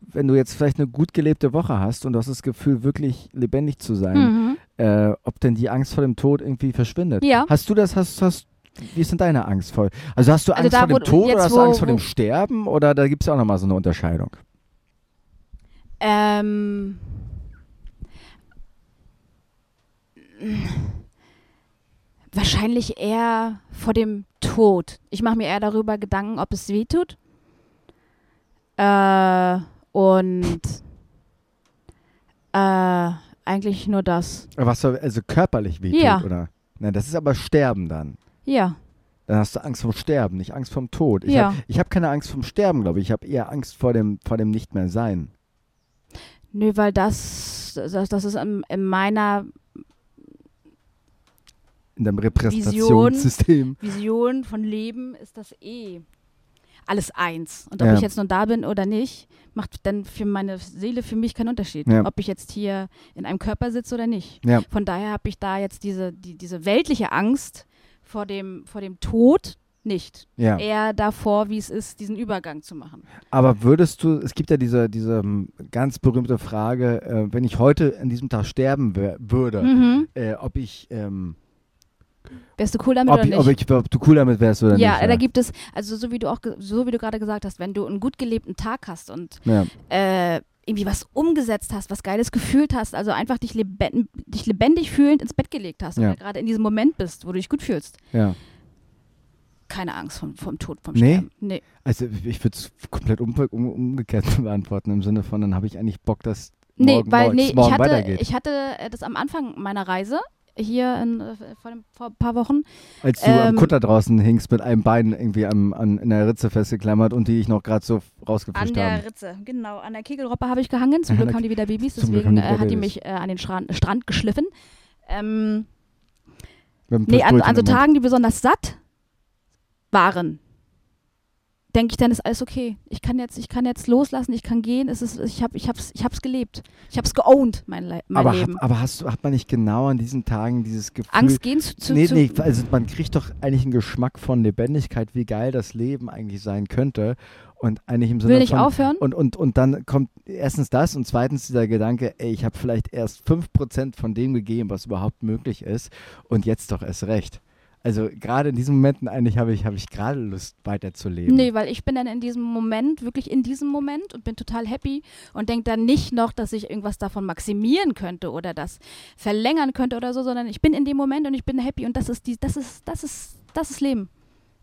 wenn du jetzt vielleicht eine gut gelebte Woche hast und du hast das Gefühl, wirklich lebendig zu sein, Mhm. äh, ob denn die Angst vor dem Tod irgendwie verschwindet. Ja. Hast du das, hast, hast, wie ist denn deine Angst vor? Also hast du Also Angst da, vor dem Tod oder hast du Angst vor dem Sterben oder da gibt es ja auch nochmal so eine Unterscheidung? Ähm, wahrscheinlich eher vor dem Tod. Ich mache mir eher darüber Gedanken, ob es weh tut. Äh, und äh, eigentlich nur das. Was so, also körperlich wehtut, Ja. oder? Nein, das ist aber Sterben dann. Ja. Dann hast du Angst vom Sterben, nicht Angst vom Tod. Ich Ja. habe hab keine Angst vom Sterben, glaube ich. Ich habe eher Angst vor dem, vor dem Nicht-mehr-Sein. Nö, weil das, das, das ist in, in meiner In deinem Repräsentationssystem. Vision von Leben ist das eh alles eins. Und ob Ja. ich jetzt nun da bin oder nicht, macht dann für meine Seele für mich keinen Unterschied. Ja. Ob ich jetzt hier in einem Körper sitze oder nicht. Ja. Von daher habe ich da jetzt diese, die, diese weltliche Angst vor dem, vor dem Tod nicht. Eher davor, wie es ist, diesen Übergang zu machen. Aber würdest du, es gibt ja diese, diese ähm, ganz berühmte Frage, äh, wenn ich heute an diesem Tag sterben würde, Mhm. äh, ob ich, ähm, Wärst du cool damit ob, oder ich, nicht? ob, ich, ob du cool damit wärst oder ja, nicht. da gibt es, also so wie du auch, so wie du gerade gesagt hast, wenn du einen gut gelebten Tag hast und ja. äh, irgendwie was umgesetzt hast, was Geiles gefühlt hast, also einfach dich, leben, dich lebendig fühlend ins Bett gelegt hast Ja. oder gerade in diesem Moment bist, wo du dich gut fühlst. ja. Keine Angst vom, vom Tod, vom Nee? Sterben. Nee. Also ich würde es komplett um, um, umgekehrt beantworten, im Sinne von, dann habe ich eigentlich Bock, dass Nee, morgen, weil morgen, nee, ich hatte, ich hatte äh, das am Anfang meiner Reise hier in, äh, vor, dem, vor ein paar Wochen. Als du am ähm, Kutter draußen hingst mit einem Bein irgendwie am, an, in der Ritze festgeklammert und die ich noch gerade so An rausgefischt der habe. Ritze, genau. An der Kegelroppe habe ich gehangen. Zum An Glück der haben die wieder Babys, deswegen wieder hat die mich äh, an den Strand, Strand geschliffen. Ähm, nee, an, an so Mund. Tagen, die besonders satt waren, denke ich dann, ist alles okay. Ich kann jetzt, ich kann jetzt loslassen, ich kann gehen. Es ist, ich habe ich hab's, ich hab's gelebt. Ich habe es geowned, mein, Le mein aber, Leben. Hat, aber hast du, hat man nicht genau an diesen Tagen dieses Gefühl, Angst gehen zu, zu, nee, nee, also man kriegt doch eigentlich einen Geschmack von Lebendigkeit, wie geil das Leben eigentlich sein könnte. Und eigentlich im Sinne will nicht von. aufhören. Und, und, und dann kommt erstens das und zweitens dieser Gedanke, ey, ich habe vielleicht erst 5% von dem gegeben, was überhaupt möglich ist und jetzt doch erst recht. Also gerade in diesen Momenten eigentlich habe ich, habe ich gerade Lust weiterzuleben. Nee, weil ich bin dann in diesem Moment, wirklich in diesem Moment und bin total happy und denke dann nicht noch, dass ich irgendwas davon maximieren könnte oder das verlängern könnte oder so, sondern ich bin in dem Moment und ich bin happy und das ist die, das ist, das ist, das ist Leben.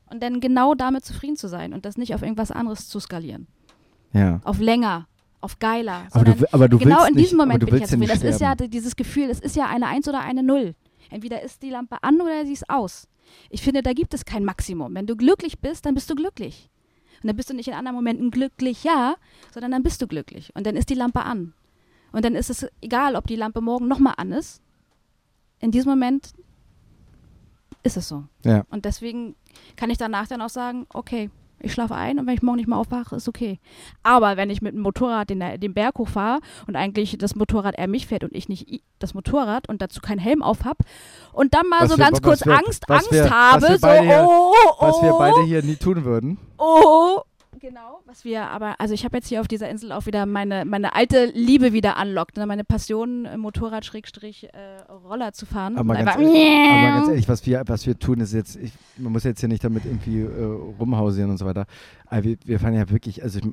Und dann genau damit zufrieden zu sein und das nicht auf irgendwas anderes zu skalieren. Ja. Auf länger, auf geiler. Aber du, aber du genau in nicht, diesem Moment aber du bin ich jetzt ja zufrieden. nicht Das ist ja dieses Gefühl, es ist ja eine Eins oder eine Null. Entweder ist die Lampe an oder sie ist aus. Ich finde, da gibt es kein Maximum. Wenn du glücklich bist, dann bist du glücklich. Und dann bist du nicht in anderen Momenten glücklich, ja, sondern dann bist du glücklich. Und dann ist die Lampe an. Und dann ist es egal, ob die Lampe morgen nochmal an ist. In diesem Moment ist es so. Ja. Und deswegen kann ich danach dann auch sagen, okay, ich schlafe ein und wenn ich morgen nicht mehr aufwache, ist okay. Aber wenn ich mit dem Motorrad den, den Berg hochfahre und eigentlich das Motorrad eher mich fährt und ich nicht das Motorrad und dazu keinen Helm auf habe und dann mal Was so wir- ganz kurz wir- Angst, Angst wir- habe, so hier- oh, oh, Was wir beide oh, hier nie tun würden. oh, genau, was wir aber, also ich habe jetzt hier auf dieser Insel auch wieder meine, meine alte Liebe wieder anlockt, ne? meine Passion, äh, Motorrad, Schrägstrich, äh, Roller zu fahren. Aber ganz, ehrlich, aber ganz ehrlich, was wir, was wir tun, ist jetzt, ich, man muss jetzt hier nicht damit irgendwie äh, rumhausieren und so weiter. Aber wir, wir fahren ja wirklich, also ich,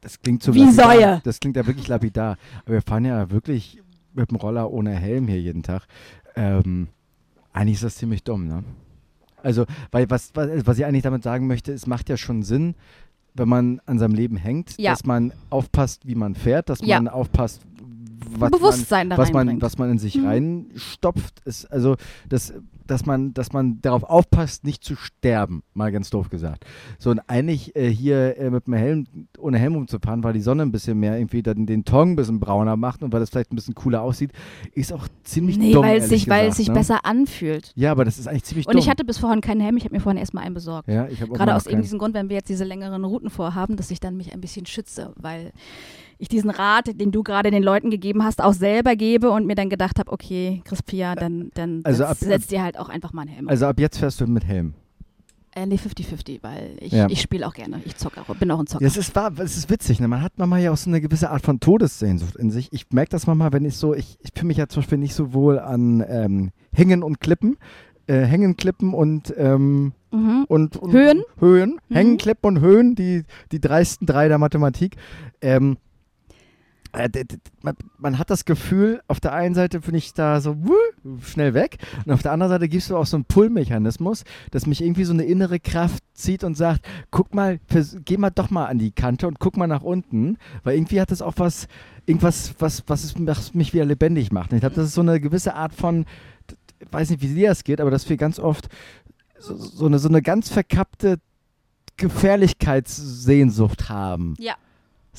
das klingt so Wie lapidar, Säue. Das klingt ja wirklich lapidar. Aber wir fahren ja wirklich mit dem Roller ohne Helm hier jeden Tag. Ähm, eigentlich ist das ziemlich dumm, ne? Also, weil was, was, was ich eigentlich damit sagen möchte, es macht ja schon Sinn, wenn man an seinem Leben hängt, Ja. dass man aufpasst, wie man fährt, dass Ja. man aufpasst, was man, Bewusstsein da was man, was man in sich Mhm. reinstopft. Ist, also das dass man, dass man darauf aufpasst, nicht zu sterben, mal ganz doof gesagt. So und eigentlich äh, hier äh, mit dem Helm, ohne Helm umzufahren, weil die Sonne ein bisschen mehr irgendwie dann den Tong ein bisschen brauner macht und weil das vielleicht ein bisschen cooler aussieht, ist auch ziemlich Nee, dumm. weil es sich, weil es gesagt, sich ne? besser anfühlt. Ja, aber das ist eigentlich ziemlich Und dumm. ich hatte bis vorhin keinen Helm, ich habe mir vorhin erstmal einen besorgt. ja, ich hab auch Gerade aus eben diesem Grund, wenn wir jetzt diese längeren Routen vorhaben, dass ich dann mich ein bisschen schütze, weil ich diesen Rat, den du gerade den Leuten gegeben hast, auch selber gebe und mir dann gedacht habe, okay, Crispia, dann, dann Also setz, ab- setz dir halt auch einfach mal einen Helm. Also ab jetzt fährst du mit Helm. Äh, nee, 50-50, weil ich, Ja. ich spiele auch gerne. Ich zocke auch, bin auch ein Zocker. Ja, es ist wahr, es ist witzig, ne? Man hat manchmal ja auch so eine gewisse Art von Todessehnsucht in sich. Ich merke das manchmal, wenn ich so, ich, ich fühle mich ja zum Beispiel nicht so wohl an ähm, Hängen und Klippen. Äh, Hängen, Klippen und, ähm, mhm. und, und Höhen? Höhen. Mhm. Hängen, Klippen und Höhen, die, die dreisten drei der Mathematik. Ähm, äh, man, man hat das Gefühl, auf der einen Seite bin ich da so schnell weg und auf der anderen Seite gibst du auch so einen Pull-Mechanismus, dass mich irgendwie so eine innere Kraft zieht und sagt, guck mal, geh mal doch mal an die Kante und guck mal nach unten, weil irgendwie hat das auch was, irgendwas, was, was, es, was mich wieder lebendig macht. Ich glaube, das ist so eine gewisse Art von, d- weiß nicht, wie dir das geht, aber dass wir ganz oft so, so, eine, so eine ganz verkappte Gefährlichkeitssehnsucht haben. Ja.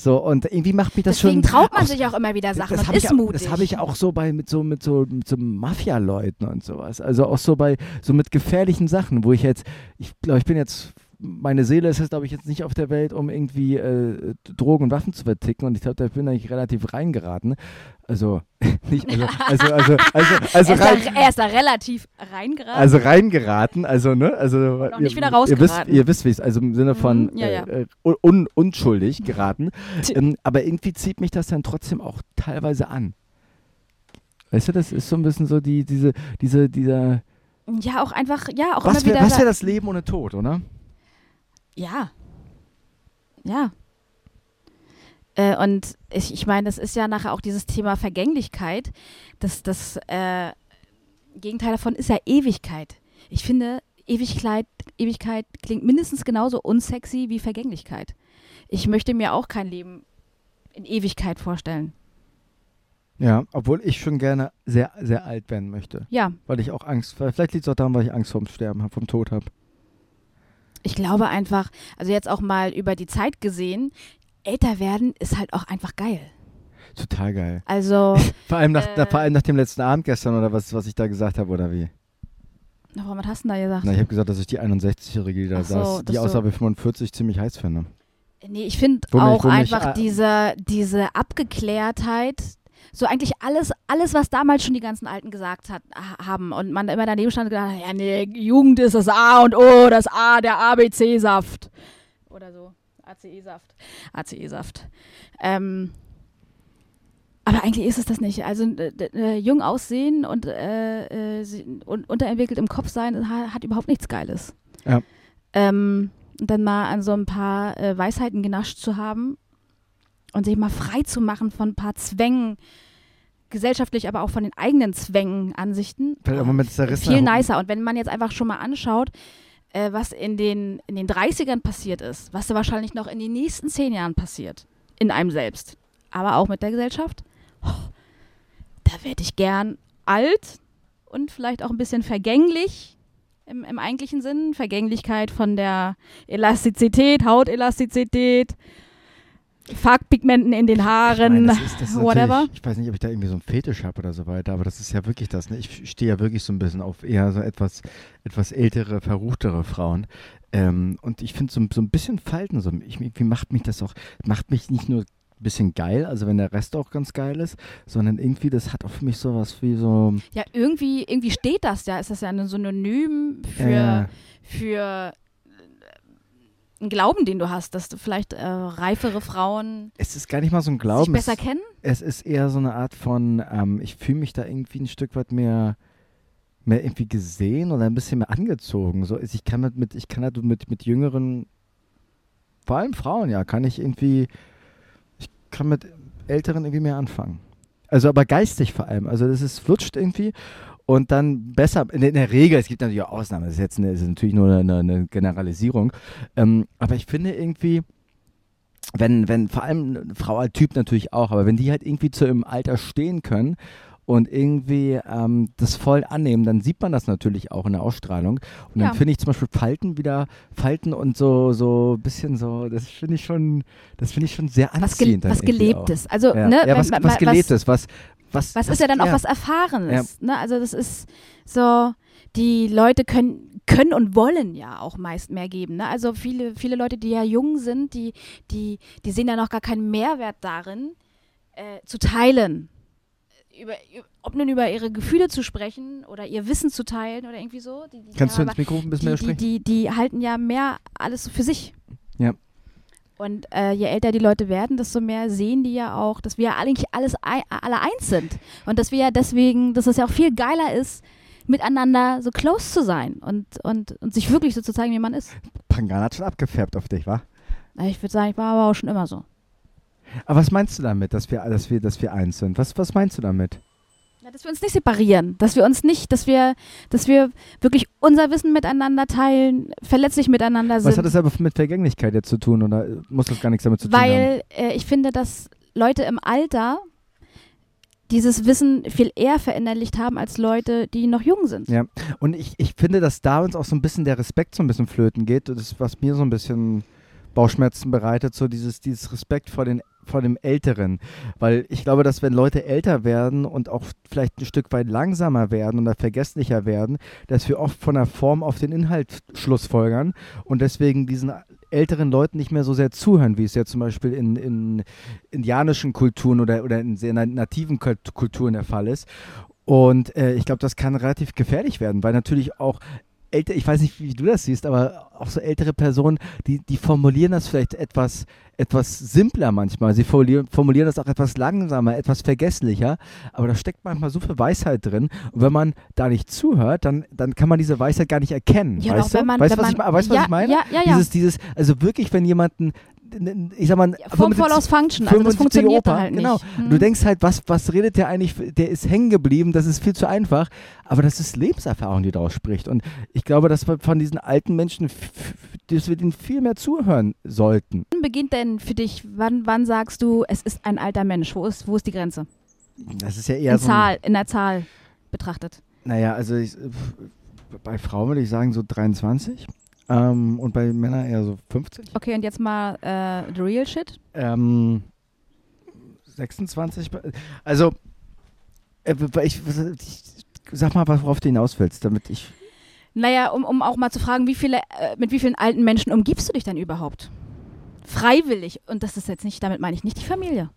So, und irgendwie macht mich das Deswegen schon. traut man aus- sich auch immer wieder Sachen das habe ist ich, auch- mutig. Das habe ich auch so bei mit so mit so mit so Mafia-Leuten und sowas. Also auch so bei so mit gefährlichen Sachen, wo ich jetzt, ich glaube, ich bin jetzt, meine Seele ist jetzt, glaube ich, jetzt nicht auf der Welt, um irgendwie äh, Drogen und Waffen zu verticken und ich glaube, da bin ich relativ reingeraten. Also nicht, also, also, also, also, also, er, ist rein, da, er ist da relativ reingeraten. also reingeraten, also ne, also Und nicht ihr, wieder ihr wisst, rausgeraten. ihr wisst, wie es, also im Sinne von Mhm, ja, ja. Äh, äh, un, unschuldig geraten, ähm, aber irgendwie zieht mich das dann trotzdem auch teilweise an. Weißt du, das ist so ein bisschen so die, diese, diese, dieser. ja, auch einfach, ja, auch Was immer wäre wieder. wär das Leben ohne Tod, oder? Ja. Ja. Äh, und ich, ich meine, das ist ja nachher auch dieses Thema Vergänglichkeit. Das, das äh, Gegenteil davon ist ja Ewigkeit. Ich finde, Ewigkeit, Ewigkeit klingt mindestens genauso unsexy wie Vergänglichkeit. Ich möchte mir auch kein Leben in Ewigkeit vorstellen. Ja, obwohl ich schon gerne sehr, sehr alt werden möchte. Ja, Weil ich auch Angst, vielleicht liegt es auch daran, weil ich Angst vorm Sterben habe, vom Tod habe. Ich glaube einfach, also jetzt auch mal über die Zeit gesehen, älter werden ist halt auch einfach geil. Total geil. Also, Vor allem nach, Äh. na, vor allem nach dem letzten Abend gestern oder was, was ich da gesagt habe, oder wie? warum was hast du denn da gesagt? Na, ich habe gesagt, dass ich die 61-Jährige, die da so, saß, die außer 45 ziemlich heiß finde. Nee, ich finde auch wo mich, einfach äh, diese, diese Abgeklärtheit, so eigentlich alles, alles, was damals schon die ganzen Alten gesagt hat, ha- haben und man immer daneben stand und gedacht hat, ja nee, Jugend ist das A und O, das A, der ABC-Saft. Oder so, ACE-Saft, ACE-Saft. Ähm, aber eigentlich ist es das nicht. Also äh, jung aussehen und, äh, äh, und unterentwickelt im Kopf sein ha- hat überhaupt nichts Geiles. Ja. Ähm, und dann mal an so ein paar äh, Weisheiten genascht zu haben und sich mal frei zu machen von ein paar Zwängen, gesellschaftlich, aber auch von den eigenen Zwängen, Ansichten. Zerrissener viel nicer. Und wenn man jetzt einfach schon mal anschaut, äh, was in den, in den 30ern passiert ist, was da wahrscheinlich noch in den nächsten zehn Jahren passiert, in einem selbst, aber auch mit der Gesellschaft, oh, da werde ich gern alt und vielleicht auch ein bisschen vergänglich im, im eigentlichen Sinn. Vergänglichkeit von der Elastizität, Hautelastizität, Farbpigmenten in den Ich Haaren, meine, das ist, das whatever. Ich weiß nicht, ob ich da irgendwie so einen Fetisch habe oder so weiter, aber das ist ja wirklich das. Ne? Ich stehe ja wirklich so ein bisschen auf eher so etwas, etwas ältere, verruchtere Frauen. Ähm, und ich finde so, so ein bisschen Falten, so, ich, wie macht mich das auch, macht mich nicht nur ein bisschen geil, also wenn der Rest auch ganz geil ist, sondern irgendwie, das hat auch für mich sowas wie so. Ja, irgendwie, irgendwie steht das ja. Ist das ja ein Synonym für, äh, für einen Glauben, den du hast, dass du vielleicht äh, reifere Frauen es ist gar nicht mal so ein Glauben. besser es, kennen? es ist eher so eine Art von, ähm, ich fühle mich da irgendwie ein Stück weit mehr, mehr irgendwie gesehen oder ein bisschen mehr angezogen. So, ich kann mit, mit ich kann halt mit, mit jüngeren, vor allem Frauen, ja, kann ich irgendwie, ich kann mit Älteren irgendwie mehr anfangen. Also aber geistig vor allem. Also das ist flutscht irgendwie und dann besser. In, der Regel, es gibt natürlich auch Ausnahmen, das ist jetzt eine, ist natürlich nur eine, eine Generalisierung. Ähm, aber ich finde irgendwie, wenn, wenn vor allem Frau als Typ natürlich auch, aber wenn die halt irgendwie zu im Alter stehen können und irgendwie ähm, das voll annehmen, dann sieht man das natürlich auch in der Ausstrahlung. Und dann Ja. finde ich zum Beispiel Falten wieder, Falten und so, so ein bisschen so, das finde ich schon, das finde ich schon sehr Was, ge anziehend. dann was irgendwie auch. Gelebtes. Also, Ja, ne, ja was, was was- Gelebtes, was, was, Was ist ja dann auch was Erfahrenes. Ne? Also das ist so, die Leute können, können und wollen ja auch meist mehr geben. Ne? Also viele, viele Leute, die ja jung sind, die, die, die sehen ja noch gar keinen Mehrwert darin, äh, zu teilen. Über, ob nun über ihre Gefühle zu sprechen oder ihr Wissen zu teilen oder irgendwie so. Die, die, Kannst ja, du ins Mikro ein bisschen mehr die, die, sprechen? die, die halten ja mehr alles so für sich. Ja. Und äh, je älter die Leute werden, desto mehr sehen die ja auch, dass wir ja eigentlich alles ei alle eins sind. Und dass wir ja deswegen, dass es ja auch viel geiler ist, miteinander so close zu sein und, und, und sich wirklich so zu zeigen, wie man ist. Pangan hat schon abgefärbt auf dich, wa? Ich würde sagen, ich war aber auch schon immer so. Aber was meinst du damit, dass wir, dass wir, dass wir eins sind? Was, was meinst du damit? Ja, dass wir uns nicht separieren, dass wir uns nicht, dass wir, dass wir wirklich unser Wissen miteinander teilen, verletzlich miteinander sind. Was hat das aber mit Vergänglichkeit jetzt zu tun oder äh, muss das gar nichts damit zu tun haben? Weil äh, ich finde, dass Leute im Alter dieses Wissen viel eher verinnerlicht haben als Leute, die noch jung sind. Ja. Und ich, ich finde, dass da uns auch so ein bisschen der Respekt so ein bisschen flöten geht. Das ist, was mir so ein bisschen Bauchschmerzen bereitet, so dieses, dieses Respekt vor, den, vor dem Älteren. Weil ich glaube, dass wenn Leute älter werden und auch vielleicht ein Stück weit langsamer werden oder vergesslicher werden, dass wir oft von der Form auf den Inhalt schlussfolgern und deswegen diesen älteren Leuten nicht mehr so sehr zuhören, wie es ja zum Beispiel in, in indianischen Kulturen oder, oder in sehr na- nativen Kult- Kulturen der Fall ist. Und äh, ich glaube, das kann relativ gefährlich werden, weil natürlich auch älter, ich weiß nicht, wie du das siehst, aber auch so ältere Personen, die, die formulieren das vielleicht etwas, etwas simpler manchmal. Sie formulieren, formulieren das auch etwas langsamer, etwas vergesslicher, aber da steckt manchmal so viel Weisheit drin. Und wenn man da nicht zuhört, dann, dann kann man diese Weisheit gar nicht erkennen. Ja, weißt du? man- weißt, was ich, man- me- weißt, was ja, ich meine? ja, ja, ja. Dieses, dieses, also wirklich, wenn jemanden, ich sag mal, Ja, Form 75 follows Function, also das 75 funktioniert da Opa, halt genau. nicht. Hm. Du denkst halt, was, was redet der eigentlich? Der ist hängen geblieben, das ist viel zu einfach. Aber das ist Lebenserfahrung, die daraus spricht. Und ich glaube, dass wir von diesen alten Menschen, dass wir denen viel mehr zuhören sollten. Wann beginnt denn für dich, wann, wann sagst du, es ist ein alter Mensch? Wo ist, wo ist die Grenze? Das ist ja eher in, so. Zahl, in der Zahl betrachtet. Naja, also ich, bei Frauen würde ich sagen so 23. Ähm, und bei Männern eher so 50. Okay, und jetzt mal äh, the real shit. Ähm, 26. Also, äh, ich, ich, sag mal, worauf du hinaus willst, damit ich. Naja, um, um auch mal zu fragen, wie viele, äh, mit wie vielen alten Menschen umgibst du dich denn überhaupt? Freiwillig. Und das ist jetzt nicht, damit meine ich nicht die Familie.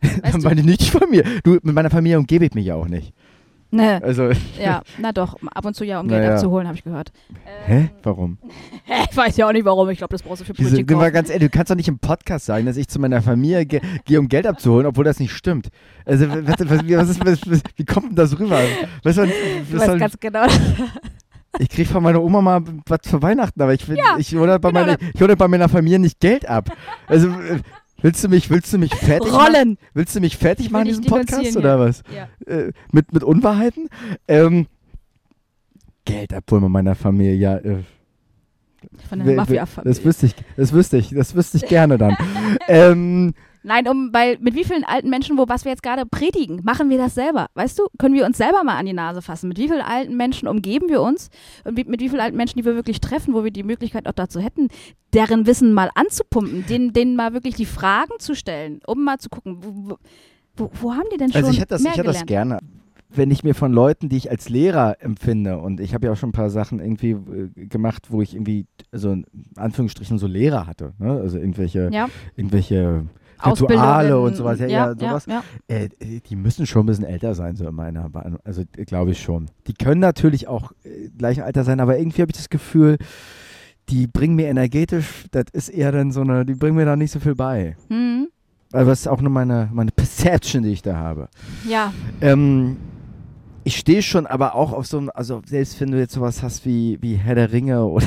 Weißt du? meine ich nicht von mir. Du, mit meiner Familie umgebe ich mich ja auch nicht. Ne, Also, ja, na doch, ab und zu ja, um Geld Naja. abzuholen, habe ich gehört. hä? Warum? Ich weiß ja auch nicht warum, ich glaube, das brauchst du für Diese, geh mal ganz ehrlich, du kannst doch nicht im Podcast sagen, dass ich zu meiner Familie ge gehe, um Geld abzuholen, obwohl das nicht stimmt. Also, was, was, wie- was ist, was, was, wie kommt denn das rüber? Was soll, Du was weißt ganz genau. ich krieg von meiner Oma mal was für Weihnachten, aber ich, will, Ja, ich, hole bei genau, meiner, ich hole bei meiner Familie nicht Geld ab. Also, willst du mich, willst du mich fertig machen? Rollen! Willst du mich fertig machen in diesem Podcast oder was? Ja. Äh, mit, mit Unwahrheiten? Ähm, Geld abholen bei meiner Familie, ja. Äh, Von der Mafia-Familie. Das wüsste ich, das wüsste ich, das wüsste ich gerne dann. ähm, Nein, um, weil mit wie vielen alten Menschen, wo was wir jetzt gerade predigen, machen wir das selber? Weißt du, können wir uns selber mal an die Nase fassen? Mit wie vielen alten Menschen umgeben wir uns? Und wie, mit wie vielen alten Menschen, die wir wirklich treffen, wo wir die Möglichkeit auch dazu hätten, deren Wissen mal anzupumpen, denen, denen mal wirklich die Fragen zu stellen, um mal zu gucken, wo, wo, wo haben die denn schon Also ich hätte das, mehr ich hätte das gerne. Wenn ich mir von Leuten, die ich als Lehrer empfinde, und ich habe ja auch schon ein paar Sachen irgendwie äh, gemacht, wo ich irgendwie, also in Anführungsstrichen so Lehrer hatte, ne? also irgendwelche, Ja, irgendwelche Rituale und sowas, ja, ja, sowas. Ja, Äh, die müssen schon ein bisschen älter sein, so in meiner Meinung. Also äh, glaube ich schon. Die können natürlich auch äh, gleichen Alter sein, aber irgendwie habe ich das Gefühl, die bringen mir energetisch, das ist eher dann so eine, die bringen mir da nicht so viel bei. Hm, Also das ist auch nur meine, meine Perception, die ich da habe. ja. Ähm, ich stehe schon aber auch auf so einem, also selbst wenn du jetzt sowas hast wie, wie Herr der Ringe oder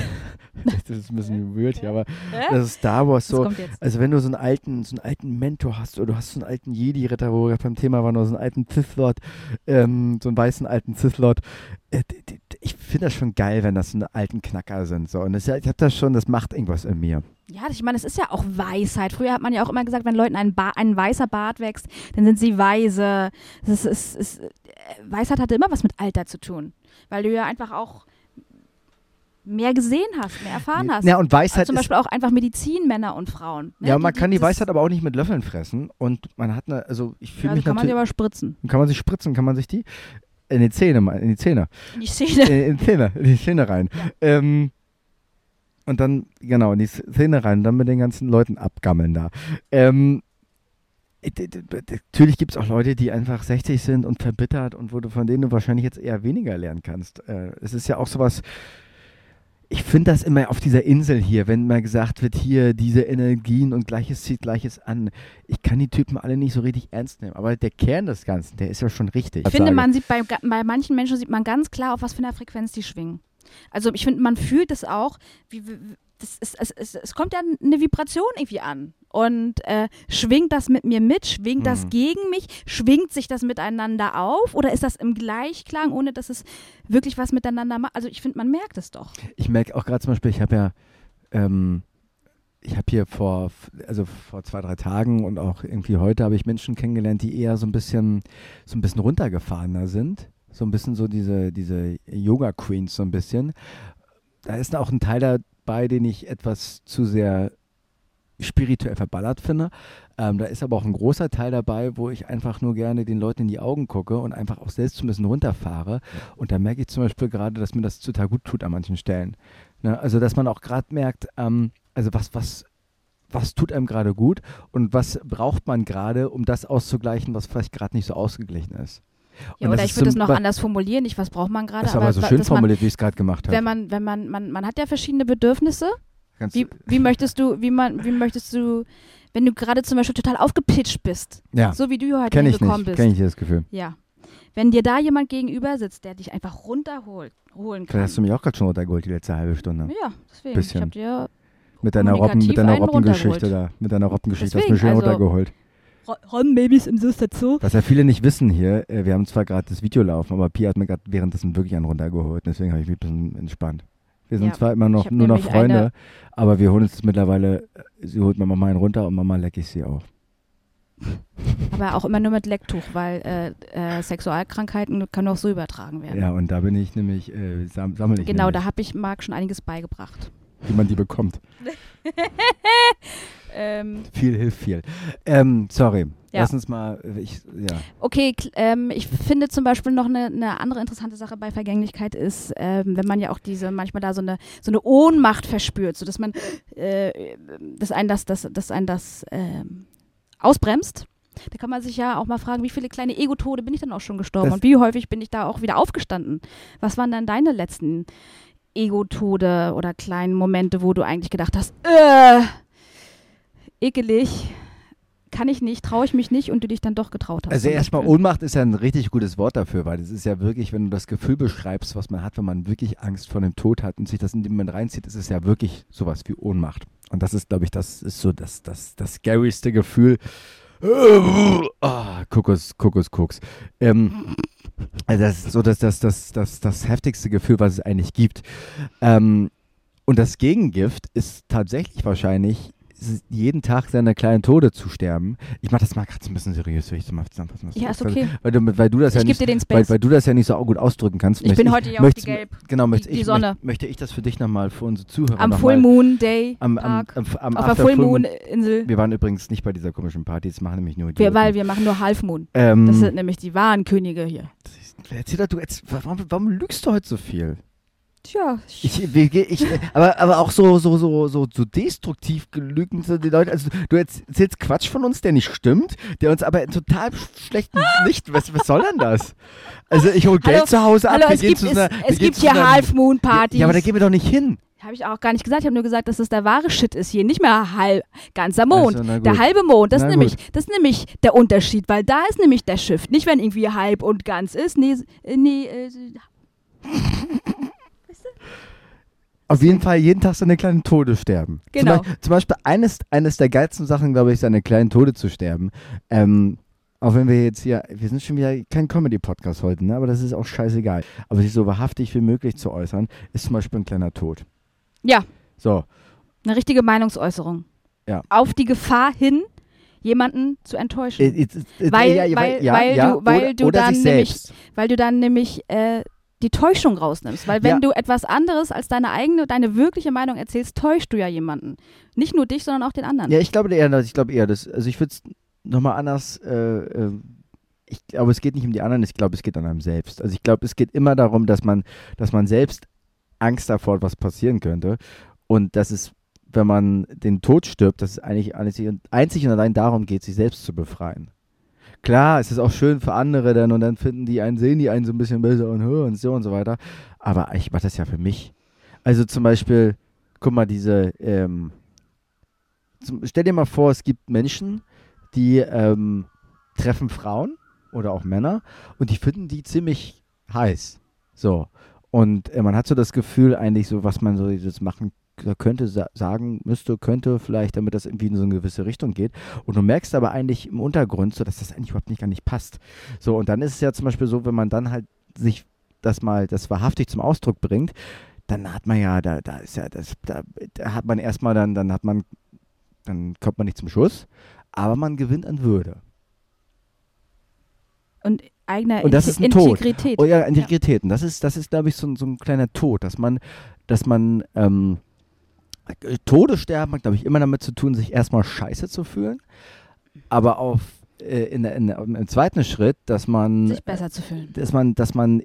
das ist ein bisschen weird hier, aber das ist Star Wars so. Also wenn du so einen alten, so einen alten Mentor hast oder du hast so einen alten Jedi-Ritter, wo wir beim Thema waren, oder so einen alten Sith Lord, ähm, so einen weißen alten Sith Lord, äh, ich finde das schon geil, wenn das so eine alten Knacker sind. So. Und das, ich habe das schon, das macht irgendwas in mir. Ja, ich meine, es ist ja auch Weisheit. Früher hat man ja auch immer gesagt, wenn Leuten ein, ba ein weißer Bart wächst, dann sind sie weise. Das ist, ist, äh, Weisheit hatte immer was mit Alter zu tun. Weil du ja einfach auch mehr gesehen hast, mehr erfahren hast. Ja, und Weisheit also zum Beispiel auch einfach Medizin, Männer und Frauen. Ne? Ja, man Die- kann die Weisheit aber auch nicht mit Löffeln fressen. Und man hat eine, also ich Ja, fühle die mich kann man natürlich. aber spritzen. Kann man sich spritzen, kann man sich die in die Zähne, in die Zähne, In die Szene. in, die Zähne, in die Zähne rein. Ähm, und dann, genau, in die Zähne rein und dann mit den ganzen Leuten abgammeln da. Ähm, natürlich gibt es auch Leute, die einfach 60 sind und verbittert und wo du von denen du wahrscheinlich jetzt eher weniger lernen kannst. Äh, es ist ja auch sowas, ich finde das immer auf dieser Insel hier, wenn mal gesagt wird, hier diese Energien und Gleiches zieht Gleiches an. Ich kann die Typen alle nicht so richtig ernst nehmen, aber der Kern des Ganzen, der ist ja schon richtig. Ich finde, man sieht bei, bei manchen Menschen sieht man ganz klar, auf was für einer Frequenz die schwingen. Also ich finde, man fühlt es auch, wie, wie das ist, es, es, es kommt ja eine Vibration irgendwie an. Und äh, schwingt das mit mir mit? Schwingt das Mhm. gegen mich? Schwingt sich das miteinander auf? Oder ist das im Gleichklang, ohne dass es wirklich was miteinander macht? Also ich finde, man merkt es doch. Ich merke auch gerade zum Beispiel, ich habe ja, ähm, ich habe hier vor, also vor zwei, drei Tagen und auch irgendwie heute habe ich Menschen kennengelernt, die eher so ein bisschen, so ein bisschen runtergefahrener sind. So ein bisschen so diese, diese Yoga-Queens so ein bisschen. Da ist auch ein Teil dabei, den ich etwas zu sehr spirituell verballert finde. Ähm, da ist aber auch ein großer Teil dabei, wo ich einfach nur gerne den Leuten in die Augen gucke und einfach auch selbst so ein bisschen runterfahre. Und da merke ich zum Beispiel gerade, dass mir das total gut tut an manchen Stellen. Ne? Also, dass man auch gerade merkt, ähm, also was, was, was tut einem gerade gut und was braucht man gerade, um das auszugleichen, was vielleicht gerade nicht so ausgeglichen ist. Ja, oder ich würde es noch anders formulieren. Nicht, was braucht man gerade? Das ist aber so schön man, formuliert, wie ich es gerade gemacht habe. wenn man, wenn man, man, man hat ja verschiedene Bedürfnisse. Ganz- Wie, wie möchtest du, wie man, wie möchtest du, wenn du gerade zum Beispiel total aufgepitcht bist, ja, so wie du heute kenne ich hingekommen bist. Kenne ich das Gefühl. Ja. Wenn dir da jemand gegenüber sitzt, der dich einfach runterholt, holen kann. Vielleicht hast du mich auch gerade schon runtergeholt, die letzte halbe Stunde. ja, deswegen. Bisschen. Ich hab dir Mit deiner Robben, mit deiner Robbengeschichte da. Mit deiner Robbengeschichte hast du mich schön also- runtergeholt. Ron-Babys im Sus dazu. Was ja viele nicht wissen hier, äh, wir haben zwar gerade das Video laufen, aber Pia hat mir gerade währenddessen wirklich einen runtergeholt. Deswegen habe ich mich ein bisschen entspannt. Wir sind Ja, zwar immer noch nur noch Freunde, eine- aber wir holen uns das mittlerweile, äh, sie holt mir Mama einen runter und Mama leck ich sie auch. Aber auch immer nur mit Lecktuch, weil äh, äh, Sexualkrankheiten können auch so übertragen werden. Ja, und da bin ich nämlich, äh, sam sammle ich Genau, da nämlich, habe ich Marc schon einiges beigebracht. wie man die bekommt. Ähm, Viel hilft viel. Ähm, sorry, Ja. lass uns mal, äh, ich, ja. Okay, ähm, ich finde zum Beispiel noch eine, eine andere interessante Sache bei Vergänglichkeit ist, ähm, wenn man ja auch diese manchmal da so eine so eine Ohnmacht verspürt, so dass man äh, dass einen das das dass einen das ähm, ausbremst. Da kann man sich ja auch mal fragen, wie viele kleine Ego-Tode bin ich dann auch schon gestorben Das- und wie häufig bin ich da auch wieder aufgestanden? Was waren dann deine letzten Ego-Tode oder kleinen Momente, wo du eigentlich gedacht hast, äh, ekelig, kann ich nicht, traue ich mich nicht und du dich dann doch getraut hast? Also erstmal. Ohnmacht ist ja ein richtig gutes Wort dafür, weil das ist ja wirklich, wenn du das Gefühl beschreibst, was man hat, wenn man wirklich Angst vor dem Tod hat und sich das in dem Moment reinzieht, ist es ja wirklich sowas wie Ohnmacht. Und das ist, glaube ich, das ist so das, das, das scarieste Gefühl. Ah, Kokos, Kokos, Koks. Ähm, also das ist so das, das, das, das, das heftigste Gefühl, was es eigentlich gibt. Ähm, und das Gegengift ist tatsächlich wahrscheinlich jeden Tag seiner kleinen Tode zu sterben. Ich mache das mal gerade ein bisschen seriös, will ich das mal zusammenfassen. du Ja, ist okay. Weil du, weil du das Ich ja nicht, dir den weil, Space. weil du das ja nicht so gut ausdrücken kannst. ich bin heute ja auf die Gelb. Genau, möchte die ich, Sonne. Möchte, möchte ich das für dich nochmal für unsere Zuhörer Am Full Moon Day am, am, am, am auf der Full Moon Insel. Wir waren übrigens nicht bei dieser komischen Party, das machen nämlich nur die. Wir, weil wir machen nur Half Moon. ähm, Das sind nämlich die wahren Könige hier. Erzähl doch, du, jetzt, warum, warum lügst du heute so viel? Tja, Ich, ich, aber, aber auch so, so, so, so, so destruktiv gelügt so die Leute. Also du erzählst Quatsch von uns, der nicht stimmt, der uns aber in total schlechten Licht. Was, was soll denn das? Also ich hole Geld Hallo, zu Hause ab. hallo, wir es gehen gibt, es, einer, es gehen gibt hier einer- Half Moon Partys. Ja, aber da gehen wir doch nicht hin. Habe ich auch gar nicht gesagt. Ich habe nur gesagt, dass das der wahre Shit ist hier. Nicht mehr halb, ganzer Mond. Also, der halbe Mond, das ist, nämlich, das ist nämlich der Unterschied, weil da ist nämlich der Shift. Nicht, wenn irgendwie halb und ganz ist. Nee, äh, nee äh, Auf jeden Fall jeden Tag seine kleinen Tode sterben. Genau. Zum Beispiel, zum Beispiel eines, eines der geilsten Sachen, glaube ich, seine kleinen Tode zu sterben. Ähm, Auch wenn wir jetzt hier, wir sind schon wieder kein Comedy-Podcast heute, ne? aber das ist auch scheißegal. Aber sich so wahrhaftig wie möglich zu äußern, ist zum Beispiel ein kleiner Tod. Ja, So, eine richtige Meinungsäußerung. Ja. Auf die Gefahr hin, jemanden zu enttäuschen. Weil- ja, ja, weil- ja, weil ja, du- weil oder, du oder dann nämlich- weil du dann nämlich äh, die Täuschung rausnimmst. Weil wenn Ja. du etwas anderes als deine eigene, deine wirkliche Meinung erzählst, täuschst du ja jemanden. Nicht nur dich, sondern auch den anderen. Ja, ich glaube eher, dass- ich glaube eher, das, also ich würde es nochmal anders, äh, äh, ich glaube, es geht nicht um die anderen, ich glaube, es geht an einem selbst. Also ich glaube, es geht immer darum, dass man, dass man selbst Angst davor hat, was passieren könnte. Und dass es, wenn man den Tod stirbt, dass es eigentlich einzig und allein darum geht, sich selbst zu befreien. Klar, es ist auch schön für andere dann und dann finden die einen, sehen die einen so ein bisschen besser und und so und so weiter. Aber ich mache das ja für mich. Also zum Beispiel, guck mal, diese, ähm, zum, stell dir mal vor, es gibt Menschen, die ähm, treffen Frauen oder auch Männer und die finden die ziemlich heiß. So. Und äh, man hat so das Gefühl, eigentlich so, was man so jetzt machen könnte, sa sagen müsste, könnte vielleicht, damit das irgendwie in so eine gewisse Richtung geht. Und du merkst aber eigentlich im Untergrund so, dass das eigentlich überhaupt nicht gar nicht passt. So, und dann ist es ja zum Beispiel so, wenn man dann halt sich das mal, das wahrhaftig zum Ausdruck bringt, dann hat man ja, da, da ist ja, das, da, da hat man erstmal dann, dann hat man, dann kommt man nicht zum Schuss, aber man gewinnt an Würde. Und eigener Und das ist ein Tod. Integrität. Oh ja, Integritäten. Das ist, das ist, glaube ich, so, ein- so ein kleiner Tod, dass man, dass man ähm, äh, Todessterben hat, glaube ich, immer damit zu tun, sich erstmal scheiße zu fühlen, aber auf äh, in, in, im zweiten Schritt, dass man, sich besser zu fühlen. dass man, dass man,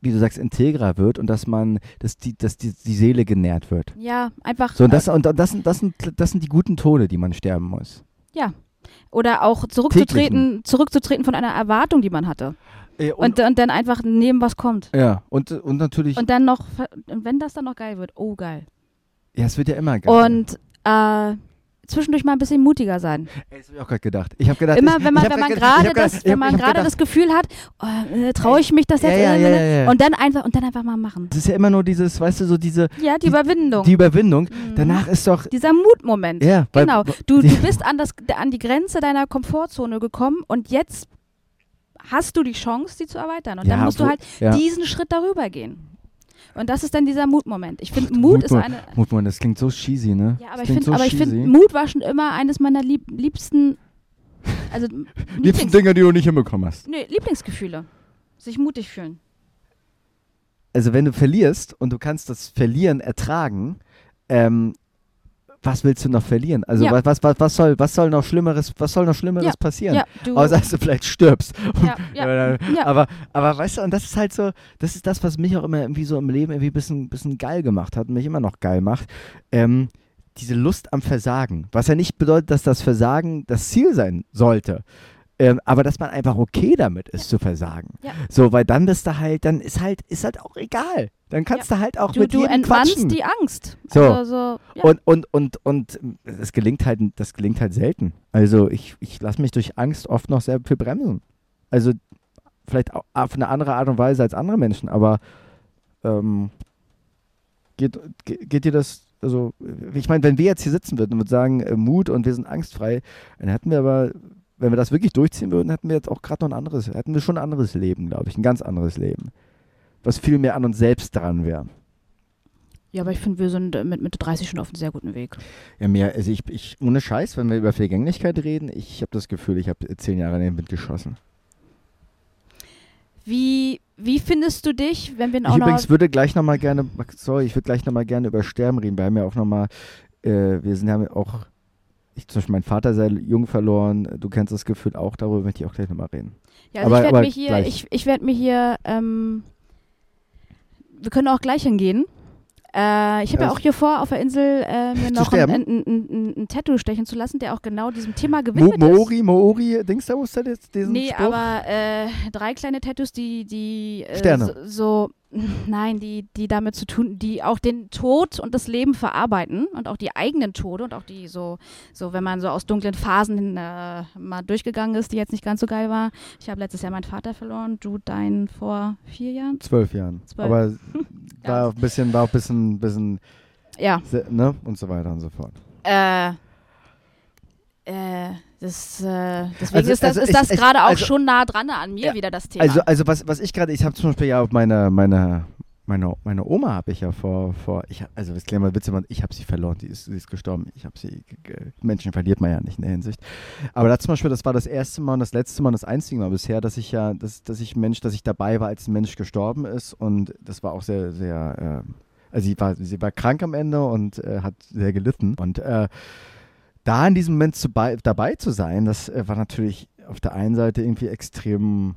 wie du sagst, integrer wird und dass man, dass die, dass die, die Seele genährt wird. Ja, einfach. So, und das, und das, sind, das, sind, das sind die guten Tode, die man sterben muss. oder auch zurückzutreten, zurückzutreten von einer Erwartung, die man hatte. Äh, Und, und dann einfach nehmen, was kommt. ja, und, und natürlich, Und dann noch, und wenn das dann noch geil wird, oh geil. Ja, es wird ja immer geil. Und äh, zwischendurch mal ein bisschen mutiger sein. Ey, das habe ich auch gerade gedacht. Ich habe gedacht, Immer wenn man, wenn man gerade das, wenn man gerade das Gefühl hat, oh, äh, traue ich mich das jetzt? ja, ja, ja. Und dann einfach und dann einfach mal machen. Das ist ja immer nur dieses, weißt du, so diese Ja, die, Die- Überwindung. die Überwindung. Mhm. Danach ist doch Dieser Mutmoment. ja, weil, Genau. Du, du bist an, das, an die Grenze deiner Komfortzone gekommen und jetzt hast du die Chance, die zu erweitern. Und dann musst du halt diesen Schritt darüber gehen. Und das ist dann dieser Mutmoment. Ich finde, Ach, Mut ist eine. Mutmann, das klingt so cheesy, ne? Ja, Das aber ich klingt finde, so ich finde, Mut war schon immer eines meiner lieb, liebsten, also Liebsten Dinger, die du nicht hinbekommen hast. nee, Lieblingsgefühle. Sich mutig fühlen. Also wenn du verlierst und du kannst das Verlieren ertragen, ähm, was willst du noch verlieren? Also Ja. was, was, was, was soll, was soll noch Schlimmeres, was soll noch Schlimmeres Ja, passieren? Ja. Außer dass du vielleicht stirbst. Aber, aber weißt du, und das ist halt so, das ist das, was mich auch immer irgendwie so im Leben irgendwie ein bisschen, bisschen geil gemacht hat und mich immer noch geil macht. Ähm, diese Lust am Versagen. Was ja nicht bedeutet, dass das Versagen das Ziel sein sollte. Ähm, aber dass man einfach okay damit ist, zu versagen. Ja. So, weil dann bist du halt, dann ist halt, ist halt auch egal. Dann kannst du halt auch du, mit du jedem quatschen. die Angst. So. Also, so ja. Und, und, und, und das gelingt halt, das gelingt halt selten. Also ich, ich lasse mich durch Angst oft noch sehr viel bremsen. Also vielleicht au- auf eine andere Art und Weise als andere Menschen, aber ähm, geht, ge- geht dir das, also ich meine, wenn wir jetzt hier sitzen würden und würden sagen, äh, Mut und wir sind angstfrei, dann hätten wir aber, wenn wir das wirklich durchziehen würden, hätten wir jetzt auch gerade noch ein anderes, hätten wir schon ein anderes Leben, glaube ich, ein ganz anderes Leben. Was viel mehr an uns selbst dran wäre. ja, aber ich finde, wir sind äh, mit Mitte 30 schon auf einem sehr guten Weg. Ja, mir, also ich, ich, ohne Scheiß, wenn wir über Vergänglichkeit reden, ich habe das Gefühl, ich habe zehn Jahre in den Wind geschossen. Wie, wie findest du dich, wenn wir Ich auch noch. übrigens würde gleich nochmal gerne, sorry, ich würde gleich nochmal gerne über Sterben reden. Wir haben ja auch nochmal, äh, wir sind ja auch, ich zum Beispiel mein Vater sehr jung verloren, du kennst das Gefühl auch, darüber möchte ich auch gleich nochmal reden. Ja, also Aber- ich werde mir hier, gleich. ich, ich werde mir hier, ähm, wir können auch gleich hingehen. Äh, ich habe ja Ja, auch hier vor, auf der Insel äh, mir noch ein, ein, ein, ein, Tattoo stechen zu lassen, der auch genau diesem Thema Mo gewidmet Moori, Moori, Dings da, wo ist das jetzt? ist. Diesen Nee, Spruch? aber äh, drei kleine Tattoos, die, die äh, Sterne. So, so, nein, die, die damit zu tun, die auch den Tod und das Leben verarbeiten und auch die eigenen Tode und auch die so, so wenn man so aus dunklen Phasen äh, mal durchgegangen ist, die jetzt nicht ganz so geil war. Ich habe letztes Jahr meinen Vater verloren, du deinen vor vier Jahren. Zwölf Jahren. Zwölf. Aber war auch ein bisschen, war auch ein bisschen, bisschen, Ja, ne? Und so weiter und so fort. äh, Äh, das, äh, deswegen Also- ist das, also das gerade auch also- schon nah dran an mir Ja, wieder das Thema. Also, also was, was ich gerade, ich habe zum Beispiel ja auf meine, meine, meine, meine Oma habe ich ja vor, vor ich, also das wir Witze, ich habe sie verloren, die ist, sie ist gestorben. Ich habe sie, Menschen verliert man ja nicht in der Hinsicht. Aber da zum Beispiel, das war das erste Mal und das letzte Mal und das einzige Mal bisher, dass ich ja, dass, dass ich Mensch, dass ich dabei war, als ein Mensch gestorben ist und das war auch sehr, sehr, äh, also sie war, sie war krank am Ende und äh, hat sehr gelitten und äh, da in diesem Moment zu bei, dabei zu sein, das äh, war natürlich auf der einen Seite irgendwie extrem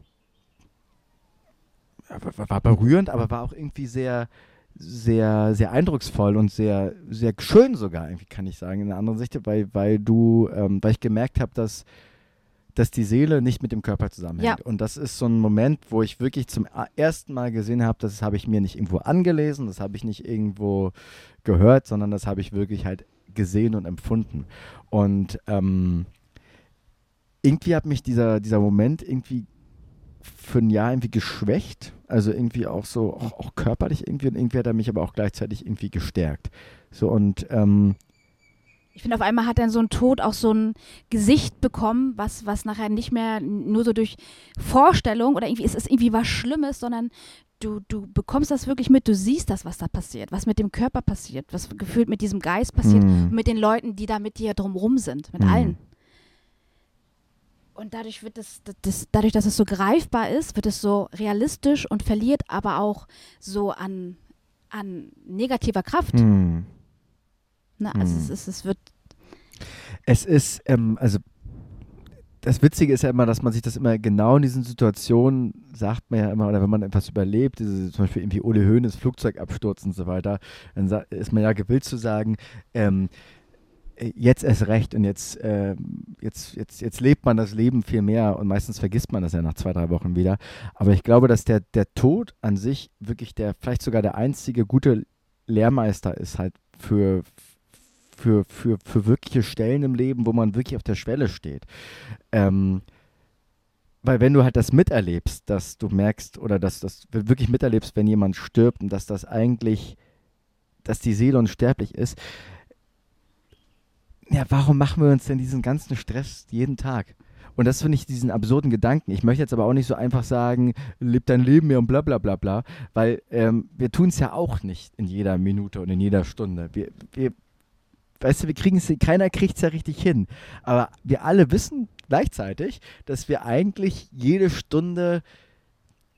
war, war berührend, aber war auch irgendwie sehr, sehr, sehr eindrucksvoll und sehr, sehr schön sogar, irgendwie kann ich sagen, in einer anderen Sicht, weil, weil du, ähm, weil ich gemerkt habe, dass, dass die Seele nicht mit dem Körper zusammenhängt. Ja. Und das ist so ein Moment, wo ich wirklich zum ersten Mal gesehen habe, das habe ich mir nicht irgendwo angelesen, das habe ich nicht irgendwo gehört, sondern das habe ich wirklich halt gesehen und empfunden. Und ähm, irgendwie hat mich dieser, dieser Moment irgendwie für ein Jahr irgendwie geschwächt. Also irgendwie auch so, auch, auch körperlich irgendwie und irgendwie hat er mich aber auch gleichzeitig irgendwie gestärkt. So und ähm, Ich finde, auf einmal hat dann so ein Tod auch so ein Gesicht bekommen, was, was nachher nicht mehr nur so durch Vorstellung oder irgendwie, es ist irgendwie was Schlimmes, sondern du, du bekommst das wirklich mit, du siehst das, was da passiert, was mit dem Körper passiert, was gefühlt mit diesem Geist passiert Mhm. und mit den Leuten, die da mit dir drumrum sind, mit Mhm. allen. Und dadurch wird es, das, das, dadurch, dass es so greifbar ist, wird es so realistisch und verliert aber auch so an, an negativer Kraft. hm. Ne? Also Mhm. es, ist, es wird es ist, ähm, also das Witzige ist ja immer, dass man sich das immer genau in diesen Situationen sagt man ja immer, oder wenn man etwas überlebt, diese, zum Beispiel irgendwie Ole Hoeneß Flugzeugabsturz und so weiter, dann ist man ja gewillt zu sagen, ähm, äh, jetzt erst recht und jetzt, ähm, jetzt, jetzt, jetzt lebt man das Leben viel mehr und meistens vergisst man das ja nach zwei, drei Wochen wieder. Aber ich glaube, dass der, der Tod an sich wirklich der, vielleicht sogar der einzige gute Lehrmeister ist halt für, für, für, für wirkliche Stellen im Leben, wo man wirklich auf der Schwelle steht. Ähm, weil wenn du halt das miterlebst, dass du merkst oder dass das wirklich miterlebst, wenn jemand stirbt und dass das eigentlich, dass die Seele unsterblich ist, ja, warum machen wir uns denn diesen ganzen Stress jeden Tag? Und das finde ich diesen absurden Gedanken. Ich möchte jetzt aber auch nicht so einfach sagen, leb dein Leben mehr und bla bla bla bla, weil ähm, wir tun es ja auch nicht in jeder Minute und in jeder Stunde. Wir, wir weißt du, wir kriegen es, keiner kriegt es ja richtig hin. Aber wir alle wissen gleichzeitig, dass wir eigentlich jede Stunde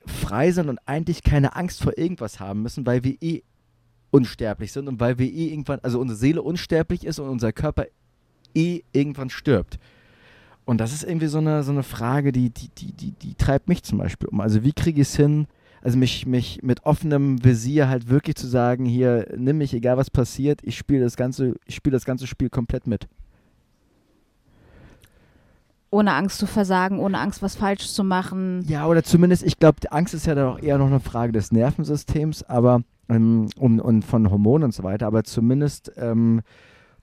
frei sind und eigentlich keine Angst vor irgendwas haben müssen, weil wir eh unsterblich sind und weil wir eh irgendwann, also unsere Seele unsterblich ist und unser Körper eh irgendwann stirbt. Und das ist irgendwie so eine, so eine Frage, die, die, die, die, die treibt mich zum Beispiel um. Also wie kriege ich es hin, also mich, mich mit offenem Visier halt wirklich zu sagen, hier, nimm mich, egal was passiert, ich spiele das ganze, ich spiele das ganze Spiel komplett mit. ohne Angst zu versagen, ohne Angst, was falsch zu machen. Ja, oder zumindest, ich glaube, Angst ist ja dann auch eher noch eine Frage des Nervensystems, aber ähm, um, und von Hormonen und so weiter, aber zumindest ähm,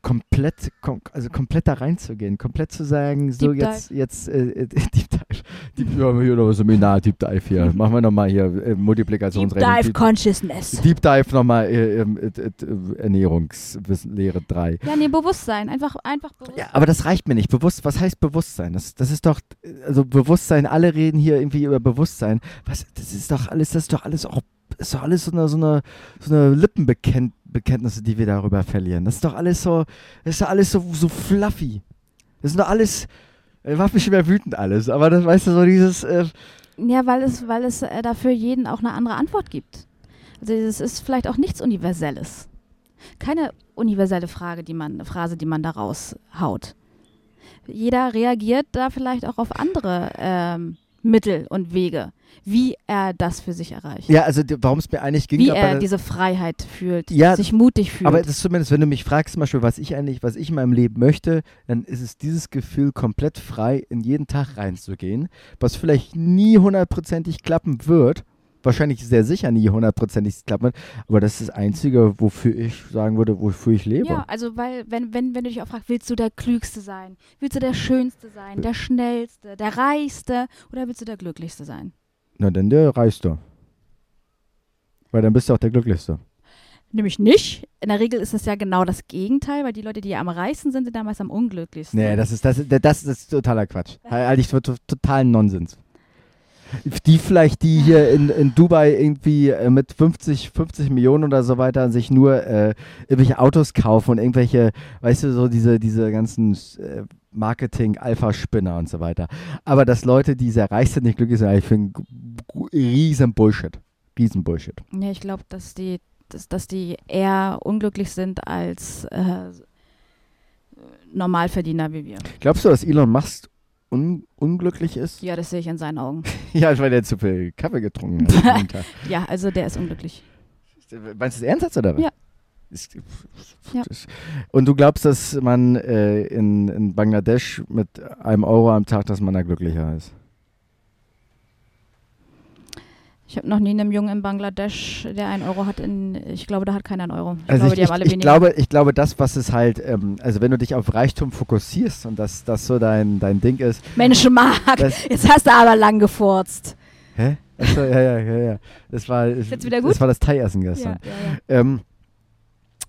komplett, kom also komplett da reinzugehen, komplett zu sagen, so Deep jetzt, jetzt äh, äh, Deep Dive, Deep, ja, hier noch Seminar, Deep Dive hier, machen wir nochmal hier äh, Deep Multiplikationsrechnung. Dive Consciousness. Deep Dive nochmal äh, ähm, äh, äh, Ernährungslehre 3. Ja, nee, Bewusstsein. Einfach, einfach Bewusstsein. Ja, aber das reicht mir nicht. Bewusst, was heißt Bewusstsein? Das, das ist doch, also Bewusstsein, alle reden hier irgendwie über Bewusstsein. Was, das ist doch alles, das ist doch alles auch, ist doch alles so eine, so eine, so eine Lippenbekenntnisse, die wir darüber verlieren. Das ist doch alles so, das ist doch alles so, so fluffy. Das ist doch alles, äh, macht mich mehr wütend alles, aber das, weißt du, so dieses, äh, Ja, weil es, weil es äh, dafür jeden auch eine andere Antwort gibt. Also es ist vielleicht auch nichts Universelles. Keine universelle Frage, die man, Phrase, die man da raushaut. Jeder reagiert da vielleicht auch auf andere ähm, Mittel und Wege, wie er das für sich erreicht. ja, also warum es mir eigentlich ging, wie er diese Freiheit fühlt, Ja, sich mutig fühlt. Aber das ist zumindest, wenn du mich fragst, zum Beispiel, was ich eigentlich, was ich in meinem Leben möchte, dann ist es dieses Gefühl, komplett frei in jeden Tag reinzugehen, was vielleicht nie hundertprozentig klappen wird. Wahrscheinlich sehr sicher nie hundertprozentig klappen wird, aber das ist das Einzige, wofür ich sagen würde, wofür ich lebe. Ja, also weil, wenn, wenn, wenn du dich auch fragst, willst du der Klügste sein? Willst du der Schönste sein? Der Schnellste? Der Reichste? Oder willst du der Glücklichste sein? Na, dann der reichste. Weil dann bist du auch der Glücklichste. Nämlich nicht. In der Regel ist es ja genau das Gegenteil, weil die Leute, die am reichsten sind, sind damals am unglücklichsten. Nee, das ist, das, ist- das ist totaler Quatsch. Halte ich für totalen Nonsens. Die vielleicht, die hier in, in Dubai irgendwie äh, mit 50, 50 Millionen oder so weiter sich nur äh, irgendwelche Autos kaufen und irgendwelche, weißt du, so diese, diese ganzen äh, Marketing-Alpha-Spinner und so weiter. Aber dass Leute, die sehr reich sind, nicht glücklich sind, ich finde riesen Bullshit. Riesen Bullshit. Ja, ich glaube, dass die, dass, dass die eher unglücklich sind als äh, Normalverdiener wie wir. Glaubst du, dass Elon Musk un unglücklich ist? Ja, das sehe ich in seinen Augen. Ja, weil der zu viel Kaffee getrunken hat. Ja, also der ist unglücklich. Meinst du das ernsthaft oder was? Ja. Ist, Ja. ist- Und du glaubst, dass man äh, in, in Bangladesch mit einem Euro am Tag, dass man da glücklicher ist? Ich habe noch nie einem Jungen in Bangladesch, der einen Euro hat, in, ich glaube, da hat keiner einen Euro. Ich Also glaube, ich, die haben alle ich, weniger. glaube, ich glaube, das, was es halt, ähm, also wenn du dich auf Reichtum fokussierst und das, das so dein, dein Ding ist. Mensch, Marc, jetzt hast du aber lang gefurzt. hä? Achso, ja, ja, ja, ja. Das war? Das war das Thai-Essen Ja, gestern. ja, ja. Ähm,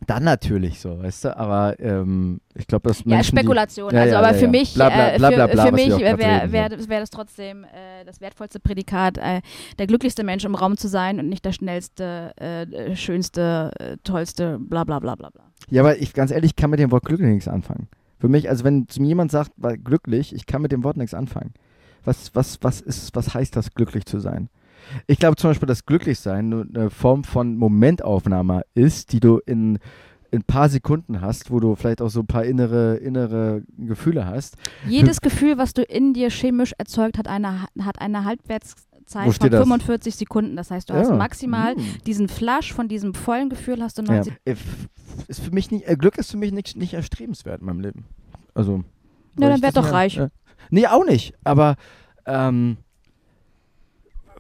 dann natürlich so, weißt du, aber ähm, ich glaube, dass Ja, Menschen, die- Spekulation. Ja, also, ja, aber ja, für mich, Bla, bla, äh, bla, für, mich wäre wär, wär, das, wär das trotzdem äh, das wertvollste Prädikat, äh, der glücklichste Mensch im Raum zu sein und nicht der schnellste, äh, schönste, äh, tollste, bla bla bla bla bla. Ja, aber ich ganz ehrlich kann mit dem Wort glücklich nichts anfangen. Für mich, also wenn zu mir jemand sagt, war glücklich, ich kann mit dem Wort nichts anfangen. Was, was, was ist, was heißt das, glücklich zu sein? Ich glaube zum Beispiel, dass Glücklichsein eine Form von Momentaufnahme ist, die du in in ein paar Sekunden hast, wo du vielleicht auch so ein paar innere, innere Gefühle hast. Jedes Gefühl, was du in dir chemisch erzeugt, hat eine, hat eine Halbwertszeit von steht das? 45 Sekunden. Das heißt, du hast Ja. maximal Hm. diesen Flash von diesem vollen Gefühl hast du Ja. 90. Äh, f- Ist für mich nicht, äh, Glück ist für mich nicht, nicht erstrebenswert in meinem Leben. Also. Ja, dann werd doch reich. Äh, nee, auch nicht. Aber ähm,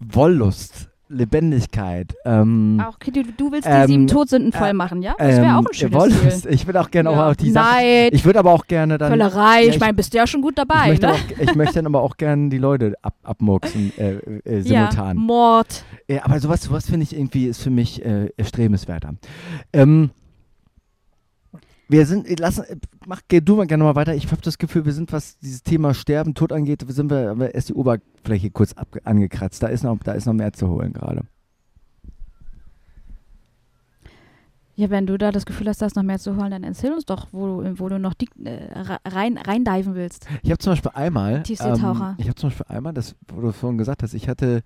Wollust, Lebendigkeit. Ähm, Auch, okay, du, du willst die Ähm, sieben Todsünden äh, voll machen, ja? Das wäre ähm, auch ein schönes Wollust. Ziel. Ich will auch gerne ja. auch die Sachen. Ich würde aber auch gerne dann. Völlerei. ja, ich ich- meine, bist du ja schon gut ich dabei, möchte, ne? auch, ich möchte dann aber auch gerne die Leute ab, abmurksen, äh, äh, simultan. Ja, Mord. Ja, aber sowas, sowas finde ich irgendwie, ist für mich äh, erstrebenswerter. Ähm, wir sind, äh, lass, äh, mach, geh du mal gerne mal weiter. Ich habe das Gefühl, wir sind, was dieses Thema Sterben, Tod angeht, sind wir, haben wir erst die Oberfläche kurz ab, angekratzt. Da ist, noch, da ist noch mehr zu holen gerade. Ja, wenn du da das Gefühl hast, da ist noch mehr zu holen, dann erzähl uns doch, wo du, wo du noch die, äh, ra- rein, reindiven willst. Ich habe zum Beispiel einmal, Tiefseetaucher. ähm, ich habe zum Beispiel einmal, das, wo du vorhin gesagt hast, ich hatte,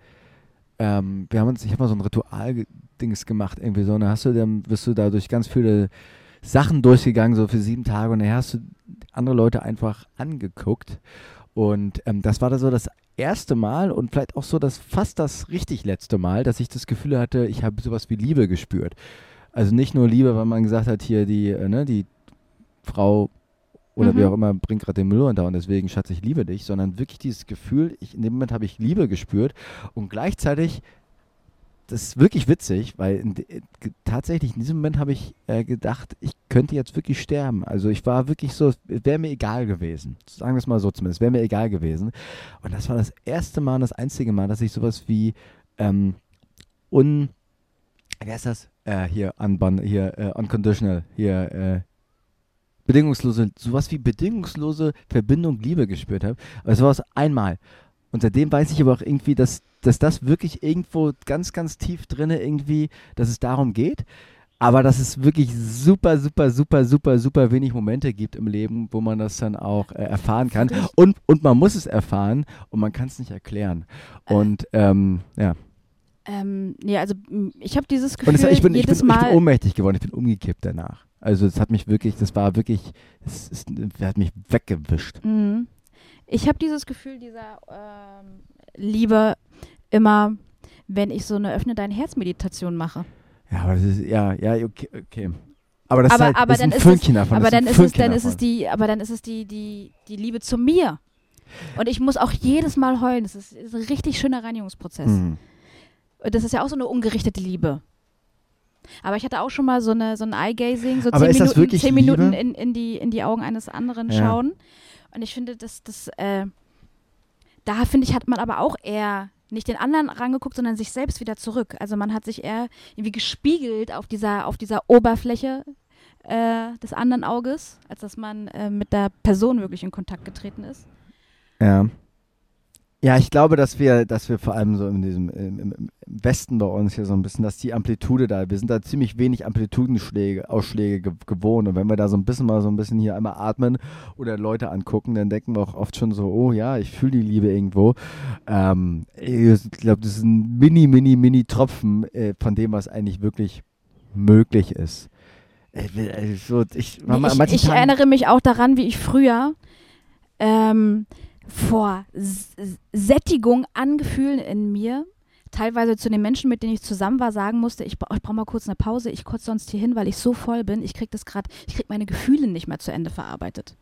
ähm, wir haben uns, ich habe mal so ein Ritual-Dings gemacht, irgendwie so, und dann hast du, dann bist du da durch ganz viele Sachen durchgegangen, so für sieben Tage, und dann hast du andere Leute einfach angeguckt. Und ähm, das war da so das erste Mal und vielleicht auch so das fast das richtig letzte Mal, dass ich das Gefühl hatte, ich habe sowas wie Liebe gespürt. Also nicht nur Liebe, weil man gesagt hat, hier die, äh, ne, die Frau oder Mhm. wie auch immer bringt gerade den Müll runter und deswegen, Schatz, ich liebe dich, sondern wirklich dieses Gefühl, ich, in dem Moment habe ich Liebe gespürt und gleichzeitig, das ist wirklich witzig, weil in, ge- tatsächlich in diesem Moment habe ich äh, gedacht, ich könnte jetzt wirklich sterben. Also ich war wirklich so, es wäre mir egal gewesen. Sagen wir es mal so zumindest, wäre mir egal gewesen. Und das war das erste Mal das einzige Mal, dass ich sowas wie ähm, un, wie heißt das? Äh, hier, unbun, hier, äh, unconditional, hier, äh, bedingungslose, sowas wie bedingungslose Verbindung, Liebe gespürt habe. Aber es war es einmal. Und seitdem weiß ich aber auch irgendwie, dass, dass das wirklich irgendwo ganz, ganz tief drinne irgendwie, dass es darum geht. Aber dass es wirklich super, super, super, super, super wenig Momente gibt im Leben, wo man das dann auch äh, erfahren kann. Und, und man muss es erfahren und man kann es nicht erklären. Äh. Und ähm, ja. Ähm, nee, also ich habe dieses Gefühl es, ich, bin, ich, bin, jedes ich bin Mal. ohnmächtig geworden, ich bin umgekippt danach. Also es hat mich wirklich, das war wirklich, es, es, es hat mich weggewischt. Mhm. Ich habe dieses Gefühl dieser ähm, Liebe immer, wenn ich so eine Öffne dein Herz Meditation mache. Ja, aber das ist, ja, ja, okay, okay. Aber das Aber- ist halt aber ist dann ein Fünkchen davon. aber dann ist es, dann ist es die, aber dann ist es die, die, die Liebe zu mir. Und ich muss auch jedes Mal heulen. Das ist, ist ein richtig schöner Reinigungsprozess. Mhm. Das ist ja auch so eine ungerichtete Liebe. Aber ich hatte auch schon mal so, eine, so ein Eye-Gazing, so Aber zehn Minuten, zehn Minuten in, in, die, in die Augen eines anderen Ja. schauen. Und ich finde, das, das, äh, da finde ich, hat man aber auch eher nicht den anderen rangeguckt, sondern sich selbst wieder zurück. Also man hat sich eher irgendwie gespiegelt auf dieser, auf dieser Oberfläche äh, des anderen Auges, als dass man äh, mit der Person wirklich in Kontakt getreten ist. Ja. Ja, ich glaube, dass wir, dass wir vor allem so in diesem im, Westen bei uns hier so ein bisschen, dass die Amplitude da, wir sind da ziemlich wenig Amplitudenschläge, Ausschläge ge gewohnt. Und wenn wir da so ein bisschen mal so ein bisschen hier einmal atmen oder Leute angucken, dann denken wir auch oft schon so, oh ja, ich fühle die Liebe irgendwo. Ähm, ich glaube, das ist ein mini, mini, mini Tropfen äh, von dem, was eigentlich wirklich möglich ist. Äh, so, ich, ich, ich erinnere mich auch daran, wie ich früher ähm, vor S Sättigung an Gefühlen in mir teilweise zu den Menschen, mit denen ich zusammen war, sagen musste, ich, ich brauche mal kurz eine Pause, ich kotze sonst hier hin, weil ich so voll bin, ich kriege das gerade, ich kriege meine Gefühle nicht mehr zu Ende verarbeitet.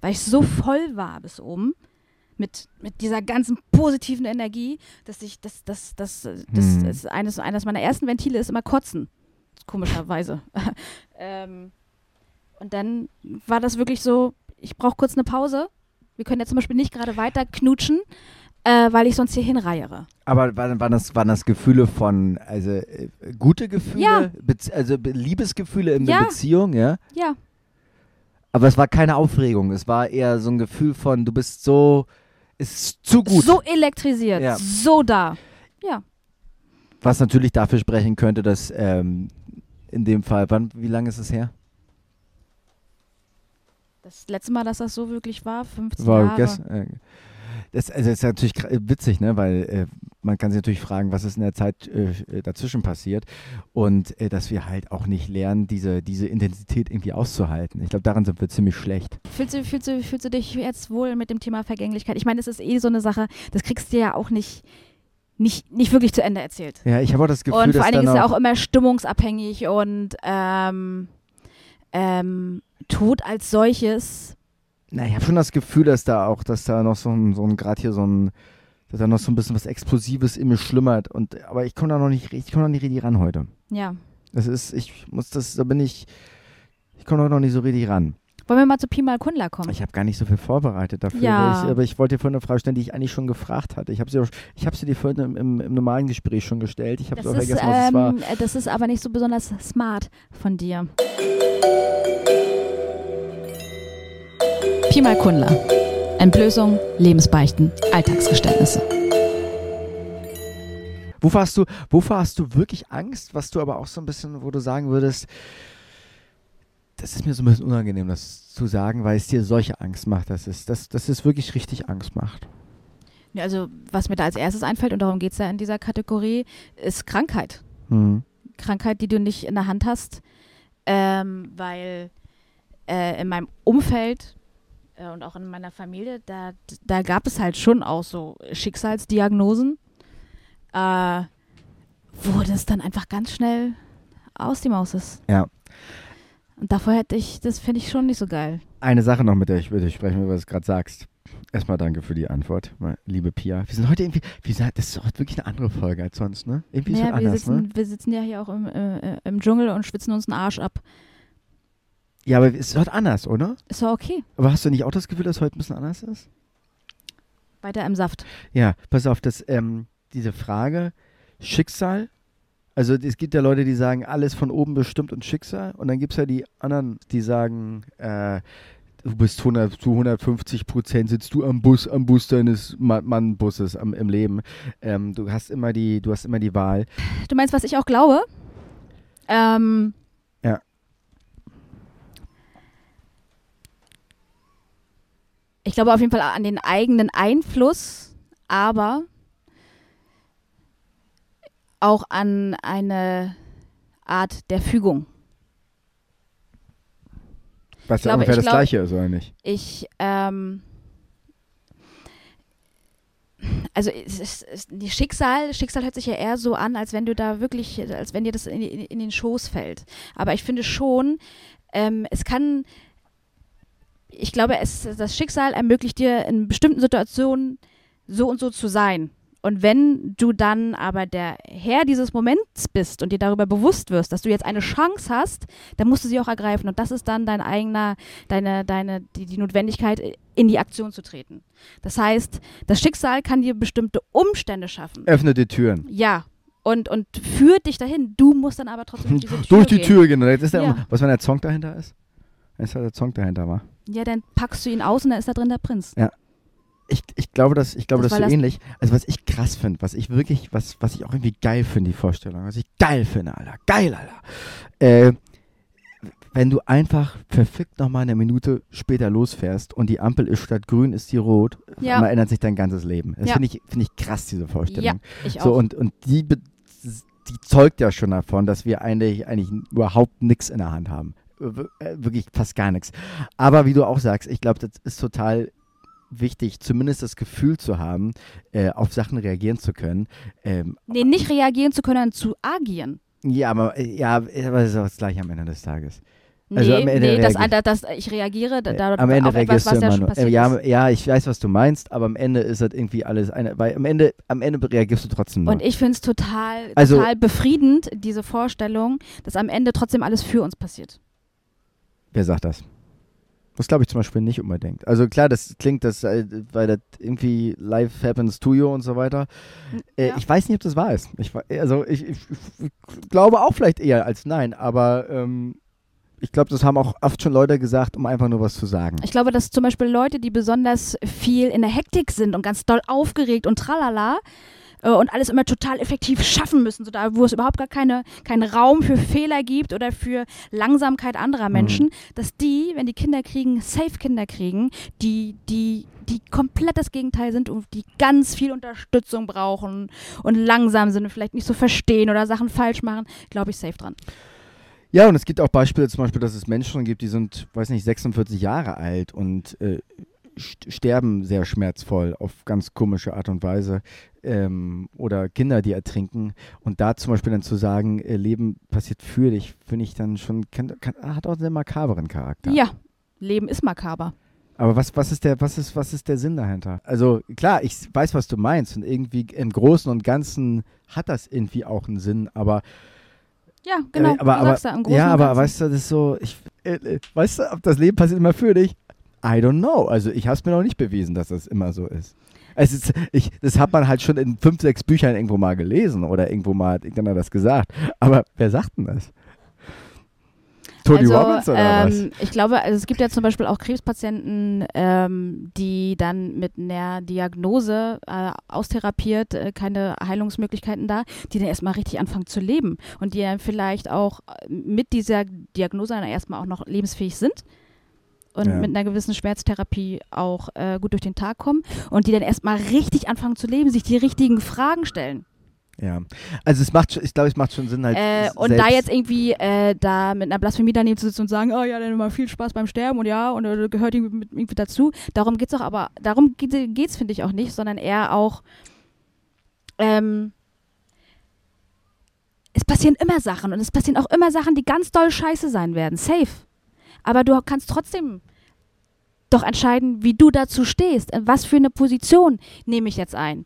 Weil ich so voll war bis oben mit, mit dieser ganzen positiven Energie, dass ich, das, das, das, das, hm. ist eines, eines meiner ersten Ventile ist immer Kotzen. Komischerweise. ähm, und dann war das wirklich so, ich brauche kurz eine Pause wir können ja zum Beispiel nicht gerade weiter knutschen, äh, weil ich sonst hier hinreihere. Aber waren, waren, das, waren das Gefühle von, also äh, gute Gefühle, ja. also Liebesgefühle in ja. der Beziehung, ja? Ja. Aber es war keine Aufregung, es war eher so ein Gefühl von, du bist so, ist zu gut. So elektrisiert, ja. so da. Ja. Was natürlich dafür sprechen könnte, dass ähm, in dem Fall, wann, wie lange ist es her? Das letzte Mal, dass das so wirklich war, 15 war Jahre. Gest, äh, das, also das ist natürlich witzig, ne? weil äh, man kann sich natürlich fragen, was ist in der Zeit äh, dazwischen passiert und äh, dass wir halt auch nicht lernen, diese, diese Intensität irgendwie auszuhalten. Ich glaube, daran sind wir ziemlich schlecht. Fühlst du, fühlst, du, fühlst du dich jetzt wohl mit dem Thema Vergänglichkeit? Ich meine, es ist eh so eine Sache, das kriegst du ja auch nicht nicht, nicht wirklich zu Ende erzählt. Ja, ich habe auch das Gefühl, Und vor allen Dingen ist es ja auch immer stimmungsabhängig und ähm, ähm, Tod als solches. Na, ich habe schon das Gefühl, dass da auch, dass da noch so ein, so ein gerade hier so ein, dass da noch so ein bisschen was Explosives in mir schlummert. Und, aber ich komme da noch nicht, ich komme noch nicht richtig ran heute. Ja. Das ist, ich muss das, da bin ich, ich komme noch nicht so richtig ran. Wollen wir mal zu Pi mal Kundler kommen? Ich habe gar nicht so viel vorbereitet dafür. Ja. Ich, aber ich wollte dir vorhin eine Frage stellen, die ich eigentlich schon gefragt hatte. Ich habe sie, hab sie dir vorhin im, im, im, normalen Gespräch schon gestellt. Ich habe es auch vergessen, ähm, was es war. Ähm, das ist aber nicht so besonders smart von dir. Pi mal Kundler. Entblößung, Lebensbeichten, Alltagsgeständnisse. Wovor hast, du, wovor hast du wirklich Angst, was du aber auch so ein bisschen, wo du sagen würdest, das ist mir so ein bisschen unangenehm, das zu sagen, weil es dir solche Angst macht, dass es, dass, dass es wirklich richtig Angst macht. Ja, also, was mir da als erstes einfällt, und darum geht es ja in dieser Kategorie, ist Krankheit. Mhm. Krankheit, die du nicht in der Hand hast, ähm, weil äh, in meinem Umfeld äh, und auch in meiner Familie, da, da gab es halt schon auch so Schicksalsdiagnosen, äh, wo das dann einfach ganz schnell aus die Maus ist. Ja. Und davor hätte ich, das finde ich schon nicht so geil. Eine Sache noch, mit der ich würde sprechen, weil du es gerade sagst. Erstmal danke für die Antwort, liebe Pia. Wir sind heute irgendwie, wie gesagt, das ist heute wirklich eine andere Folge als sonst, ne? Irgendwie naja, ist es anders, sitzen, ne? Wir sitzen ja hier auch im, äh, im Dschungel und schwitzen uns einen Arsch ab. Ja, aber es ist heute anders, oder? Ist doch okay. Aber hast du nicht auch das Gefühl, dass heute ein bisschen anders ist? Weiter im Saft. Ja, pass auf, das, ähm, diese Frage, Schicksal also es gibt ja Leute, die sagen, alles von oben bestimmt und Schicksal. Und dann gibt es ja die anderen, die sagen, äh, du bist 100, zu 150 Prozent sitzt du am Bus, am Bus deines Mannbusses am, im Leben. Ähm, du hast immer die, du hast immer die Wahl. Du meinst, was ich auch glaube? Ähm, ja. Ich glaube auf jeden Fall an den eigenen Einfluss, aber auch an eine Art der Fügung. Was ja ungefähr das glaub, Gleiche ist, oder nicht? Ich, ähm, also es, es, die Schicksal, Schicksal hört sich ja eher so an, als wenn du da wirklich, als wenn dir das in, in, in den Schoß fällt. Aber ich finde schon, ähm, es kann, ich glaube, es, das Schicksal ermöglicht dir in bestimmten Situationen so und so zu sein Und wenn du dann aber der Herr dieses Moments bist und dir darüber bewusst wirst, dass du jetzt eine Chance hast, dann musst du sie auch ergreifen. Und das ist dann dein eigener, deine, deine, die, die Notwendigkeit, in die Aktion zu treten. Das heißt, das Schicksal kann dir bestimmte Umstände schaffen. Öffne die Türen. Ja. Und, und führt dich dahin. Du musst dann aber trotzdem durch diese Tür Durch die gehen. Tür gehen. Das ist ja. Ja. Was, wenn der Song dahinter ist? Das ist ja der Song dahinter war. Ja, dann packst du ihn aus und dann ist da drin der Prinz. Ich, ich glaube, das, ich glaube, Das das, so das- ähnlich. Also was ich krass finde, was ich wirklich, was, was ich auch irgendwie geil finde, die Vorstellung, was ich geil finde, Alter. Geil, Alter. Äh, wenn du einfach verfickt nochmal eine Minute später losfährst und die Ampel ist statt grün, ist die rot, Ja. dann ändert sich dein ganzes Leben. Das Ja. finde ich, finde ich krass, diese Vorstellung. Ja, ich auch. So, und, und die, die zeugt ja schon davon, dass wir eigentlich, eigentlich überhaupt nichts in der Hand haben. Äh, Wirklich fast gar nichts. Aber wie du auch sagst, ich glaube, das ist total wichtig, zumindest das Gefühl zu haben, äh, auf Sachen reagieren zu können. Ähm, nee, nicht reagieren zu können, sondern zu agieren. ja, aber, äh, ja, aber das ist auch das gleiche am Ende des Tages. Nee, Also am Ende nee das, das, das, ich reagiere da, da, Äh, am Ende auf etwas, reagierst du was ja immer schon nur. passiert Äh, ja, ist. ja, ich weiß, was du meinst, aber am Ende ist das irgendwie alles eine, weil am Ende, am Ende reagierst du trotzdem nur. Und ich finde es total, Also- total befriedend, diese Vorstellung, dass am Ende trotzdem alles für uns passiert. Wer sagt das? Das glaube ich zum Beispiel nicht unbedingt. Also klar, das klingt, das, äh, weil das irgendwie live happens to you und so weiter. Äh, Ja. Ich weiß nicht, ob das wahr ist. Ich, also ich, ich, ich glaube auch vielleicht eher als nein, aber ähm, ich glaube, das haben auch oft schon Leute gesagt, um einfach nur was zu sagen. Ich glaube, dass zum Beispiel Leute, die besonders viel in der Hektik sind und ganz doll aufgeregt und tralala äh, und alles immer total effektiv schaffen müssen, so da, wo es überhaupt gar keine, keinen Raum für Fehler gibt oder für Langsamkeit anderer Menschen, dass die, wenn die Kinder kriegen, safe Kinder kriegen, die, die die komplett das Gegenteil sind und die ganz viel Unterstützung brauchen und langsam sind und vielleicht nicht so verstehen oder Sachen falsch machen, glaube ich safe dran. Ja, und es gibt auch Beispiele, zum Beispiel, dass es Menschen gibt, die sind, weiß nicht, 46 Jahre alt und äh, sterben sehr schmerzvoll auf ganz komische Art und Weise. Ähm, oder Kinder, die ertrinken. Und da zum Beispiel dann zu sagen, äh, Leben passiert für dich, finde ich dann schon, kann, kann, hat auch einen makaberen Charakter. Ja, Leben ist makaber. Aber was, was, ist der, was, ist, was ist der Sinn dahinter? Also klar, ich weiß, was du meinst. Und irgendwie im Großen und Ganzen hat das irgendwie auch einen Sinn, aber Ja, genau. äh, aber, du aber, ja, aber weißt du, das ist so, ich, äh, äh, weißt du, ob das Leben passiert immer für dich? I don't know. Also ich habe es mir noch nicht bewiesen, dass das immer so ist. Es ist ich, das hat man halt schon in fünf, sechs Büchern irgendwo mal gelesen oder irgendwo mal hat irgendjemand das gesagt. Aber wer sagt denn das? Tony also, Robbins oder ähm, Ich glaube, also es gibt ja zum Beispiel auch Krebspatienten, ähm, die dann mit einer Diagnose äh, austherapiert, äh, keine Heilungsmöglichkeiten da, die dann erstmal richtig anfangen zu leben und die dann vielleicht auch äh, mit dieser Diagnose dann erstmal auch noch lebensfähig sind. Und Ja. mit einer gewissen Schmerztherapie auch äh, gut durch den Tag kommen und die dann erstmal richtig anfangen zu leben, sich die richtigen Fragen stellen. Ja. Also es macht schon, ich glaube, es macht schon Sinn halt. Äh, und da jetzt irgendwie äh, da mit einer Blasphemie daneben zu sitzen und sagen, oh ja, dann immer viel Spaß beim Sterben und ja, und äh, gehört irgendwie, mit- irgendwie dazu. Darum geht's doch aber, darum geht es, finde ich, auch nicht, sondern eher auch, ähm, es passieren immer Sachen und es passieren auch immer Sachen, die ganz doll scheiße sein werden. Safe. Aber du kannst trotzdem doch entscheiden, wie du dazu stehst. Was für eine Position nehme ich jetzt ein?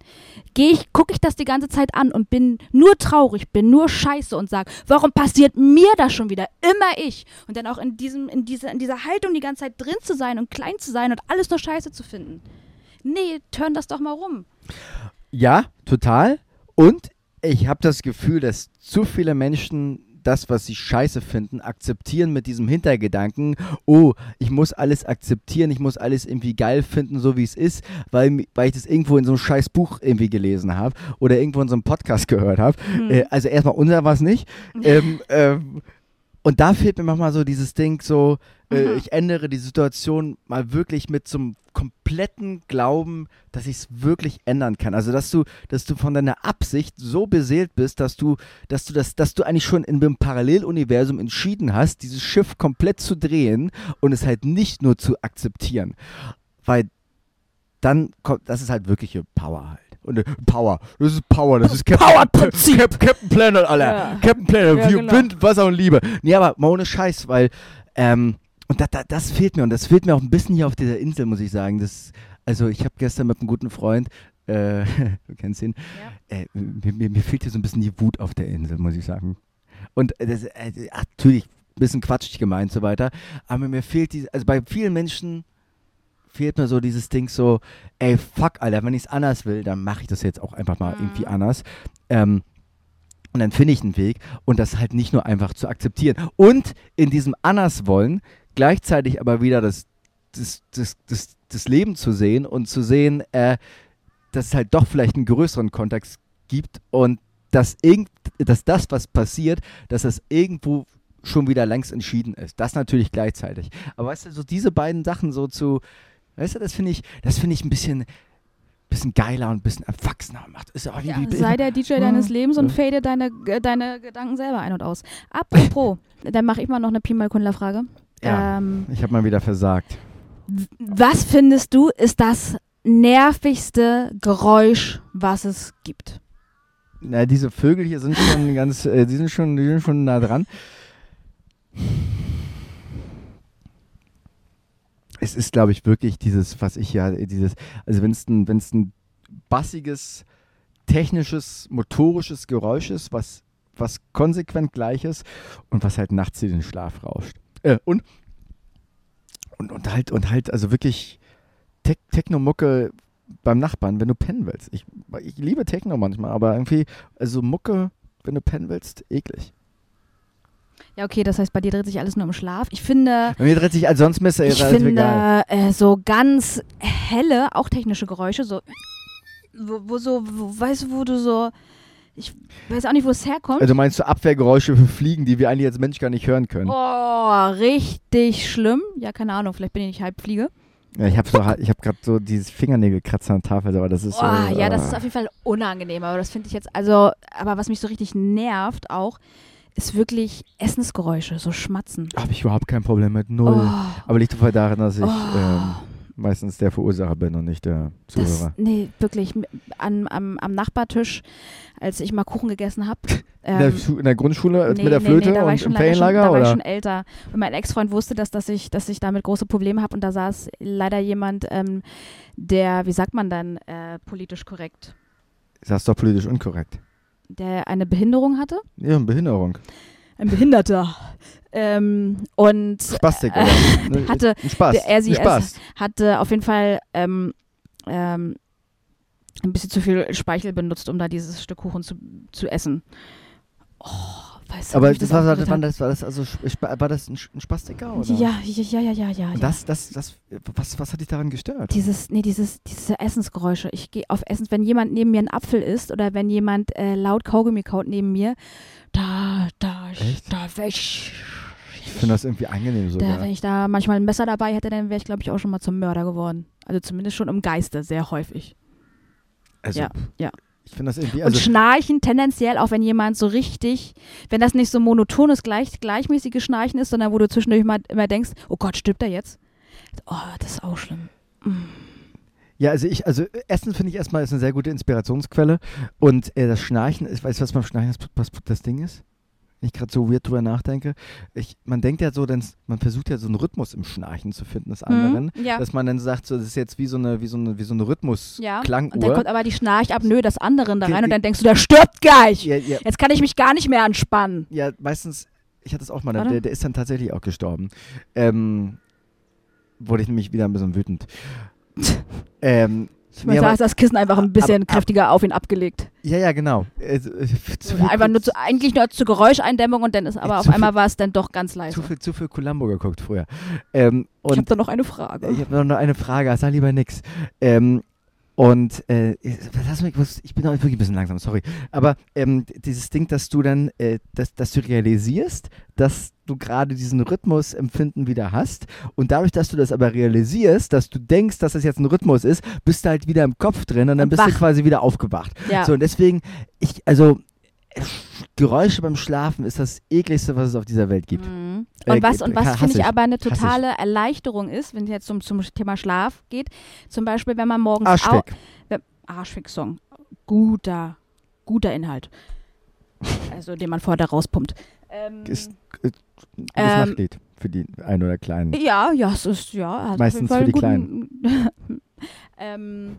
Gehe ich, gucke ich das die ganze Zeit an und bin nur traurig, bin nur scheiße und sage, warum passiert mir das schon wieder? Immer ich. Und dann auch in diesem, in dieser, in dieser Haltung die ganze Zeit drin zu sein und klein zu sein und alles nur scheiße zu finden. Nee, turn das doch mal rum. Ja, total. Und ich habe das Gefühl, dass zu viele Menschen das, was sie scheiße finden, akzeptieren mit diesem Hintergedanken, oh, ich muss alles akzeptieren, ich muss alles irgendwie geil finden, so wie es ist, weil, weil ich das irgendwo in so einem scheiß Buch irgendwie gelesen habe oder irgendwo in so einem Podcast gehört habe. Hm. Äh, also erstmal unser war es nicht. ähm, ähm, und da fehlt mir manchmal so dieses Ding, so, äh, Mhm. ich ändere die Situation mal wirklich mit einem kompletten Glauben, dass ich es wirklich ändern kann. Also dass du, dass du von deiner Absicht so beseelt bist, dass du, dass du das, dass du eigentlich schon in einem Paralleluniversum entschieden hast, dieses Schiff komplett zu drehen und es halt nicht nur zu akzeptieren. Weil dann kommt, das ist halt wirkliche Power halt. Und äh, Power, das ist Power, das ist Captain, Power-Prinzip. Cap, Captain Planet, Alter. Ja. Captain Planet, Ja, genau. Wind, Wasser und Liebe. Nee, aber mal ohne Scheiß, weil, ähm, und da, da, das fehlt mir und das fehlt mir auch ein bisschen hier auf dieser Insel, muss ich sagen. Das, also ich habe gestern mit einem guten Freund äh, du kennst ihn, äh, mir, mir, mir fehlt hier so ein bisschen die Wut auf der Insel, muss ich sagen. Und das, äh, natürlich, ein bisschen quatschig gemeint und so weiter, aber mir fehlt die, also bei vielen Menschen fehlt mir so dieses Ding so, ey, fuck, Alter, wenn ich es anders will, dann mache ich das jetzt auch einfach mal Mhm. irgendwie anders. Ähm, und dann finde ich einen Weg und das halt nicht nur einfach zu akzeptieren. Und in diesem anders wollen gleichzeitig aber wieder das, das, das, das, das Leben zu sehen und zu sehen, äh, dass es halt doch vielleicht einen größeren Kontext gibt und dass, irgend, dass das, was passiert, dass das irgendwo schon wieder längst entschieden ist. Das natürlich gleichzeitig. Aber weißt du, so diese beiden Sachen so zu, weißt du, das finde ich, das finde ich ein bisschen, bisschen geiler und ein bisschen erwachsener macht. Ist auch Ja, sei der DJ Ja, deines Lebens und fade deine, äh, deine Gedanken selber ein und aus. Apropos, dann mache ich mal noch eine Pi mal Kundler-Frage. Ja. Ähm, Ich habe mal wieder versagt. was findest du ist das nervigste Geräusch, was es gibt? Na, diese Vögel hier sind schon ganz, äh, die sind schon, die sind schon nah dran. Es ist, glaube ich, wirklich dieses, was ich ja, dieses, also wenn es ein, ein bassiges, technisches, motorisches Geräusch ist, was, was konsequent gleich ist und was halt nachts dir den Schlaf rauscht. Äh, und, und, und halt, und halt, also wirklich Tech Techno-Mucke beim Nachbarn, wenn du pennen willst. Ich, ich liebe Techno manchmal, aber irgendwie, also Mucke, wenn du pennen willst, eklig. Ja, okay, das heißt, bei dir dreht sich alles nur um Schlaf. Ich finde, Bei mir dreht sich, also sonst ist ich finde äh, so ganz helle, auch technische Geräusche, so, wo, wo so, wo, weißt du, wo du so, ich weiß auch nicht, wo es herkommt. Also meinst du Abwehrgeräusche für Fliegen, die wir eigentlich als Mensch gar nicht hören können? Oh, richtig schlimm. Ja, keine Ahnung, vielleicht bin ich nicht Halbfliege. Ja, ich habe so, ich hab gerade so dieses Fingernägelkratzer an der Tafel, aber das ist so. Oh, ja, das äh, ist auf jeden Fall unangenehm, aber das finde ich jetzt, also, aber was mich so richtig nervt auch, ist wirklich Essensgeräusche, so Schmatzen. Habe ich überhaupt kein Problem mit, null. Oh, Aber liegt einfach daran, dass ich oh, ähm, meistens der Verursacher bin und nicht der das, Zuhörer. nee, wirklich, an, am, am Nachbartisch, als ich mal Kuchen gegessen habe. in, der, Schu- in der Grundschule nee, mit der nee, Flöte nee, da war und ich schon im Ferienlager? da war ich schon älter. Und mein Ex-Freund wusste das, dass ich, dass ich damit große Probleme habe und da saß leider jemand, ähm, der, wie sagt man dann, äh, politisch korrekt, Das ist doch politisch unkorrekt. der eine Behinderung hatte. Ja, eine Behinderung. Ein Behinderter. Ähm, und Spastik, Äh, oder? Ne, hatte- Spaß. er sie- Spaß. hatte auf jeden Fall ähm, ähm, ein bisschen zu viel Speichel benutzt, um da dieses Stück Kuchen zu, zu essen. Oh, weißt du, Aber das das war, aufgeregt war, das, war das also war das ein, ein Spastiker oder? Ja, ja, ja, ja, ja, ja. Das, das, das, was, was hat dich daran gestört? Dieses, nee, dieses, diese Essensgeräusche. Ich gehe auf Essens, wenn jemand neben mir einen Apfel isst oder wenn jemand äh, laut Kaugummi kaut neben mir, da, da, Echt? da wäre ich. Finde das irgendwie angenehm Da, sogar. wenn ich da manchmal ein Messer dabei hätte, dann wäre ich, glaube ich, auch schon mal zum Mörder geworden. Also zumindest schon im Geiste, sehr häufig. Also, ja, ja. Ich finde das irgendwie, und also Schnarchen tendenziell, auch wenn jemand so richtig, wenn das nicht so monotones, gleich, gleichmäßiges Schnarchen ist, sondern wo du zwischendurch mal immer denkst, oh Gott, stirbt er jetzt? Oh, das ist auch schlimm. Mm. Ja, also ich, also Essen finde ich erstmal ist eine sehr gute Inspirationsquelle. Und äh, das Schnarchen ist, weißt du, was beim Schnarchen das, was das Ding ist? Wenn ich gerade so weird drüber nachdenke. Ich, man denkt ja so, dann, man versucht ja so einen Rhythmus im Schnarchen zu finden des anderen. Hm, ja. Dass man dann sagt, so, das ist jetzt wie so eine, wie so eine, wie so eine ja. Rhythmus-Klanguhr. Und dann kommt aber die Schnarchabnö des anderen da Die- rein und dann denkst du, der stirbt gleich. ja, ja, Jetzt kann ich mich gar nicht mehr anspannen. ja, meistens, ich hatte es auch mal, der, der ist dann tatsächlich auch gestorben. Ähm, wurde ich nämlich wieder ein bisschen wütend. ähm, nee, da ist das Kissen einfach ein bisschen aber- kräftiger auf ihn abgelegt. ja, ja, genau. Äh, viel- Einfach nur zu, eigentlich nur zur Geräuscheindämmung und dann ist aber Zu auf einmal war es dann doch ganz leise. zu viel, zu viel Columbo geguckt früher. Ähm, Ich habe da noch eine Frage. ich habe noch eine Frage, sag lieber nix. Ähm, und äh, lass mich, ich bin auch wirklich ein bisschen langsam, sorry. Aber ähm, dieses Ding, dass du dann, äh, dass, dass du realisierst, dass du gerade diesen Rhythmusempfinden wieder hast und dadurch, dass du das aber realisierst, dass du denkst, dass das jetzt ein Rhythmus ist, bist du halt wieder im Kopf drin und dann Und bist du wach. quasi wieder aufgewacht. ja. So, und deswegen, ich, also äh, Geräusche beim Schlafen ist das ekligste, was es auf dieser Welt gibt. Mhm. Äh, Und was, und was finde ich aber eine totale Erleichterung ist, wenn es jetzt zum, zum Thema Schlaf geht, zum Beispiel, wenn man morgens Arschfick. Arschfix-Song. Guter, guter Inhalt. Also, den man vorher da rauspumpt. Ähm, Ist, äh, Ähm, Nachtlied für die ein oder kleinen. ja, ja, es ist, ja. Meistens für die einen guten- ähm,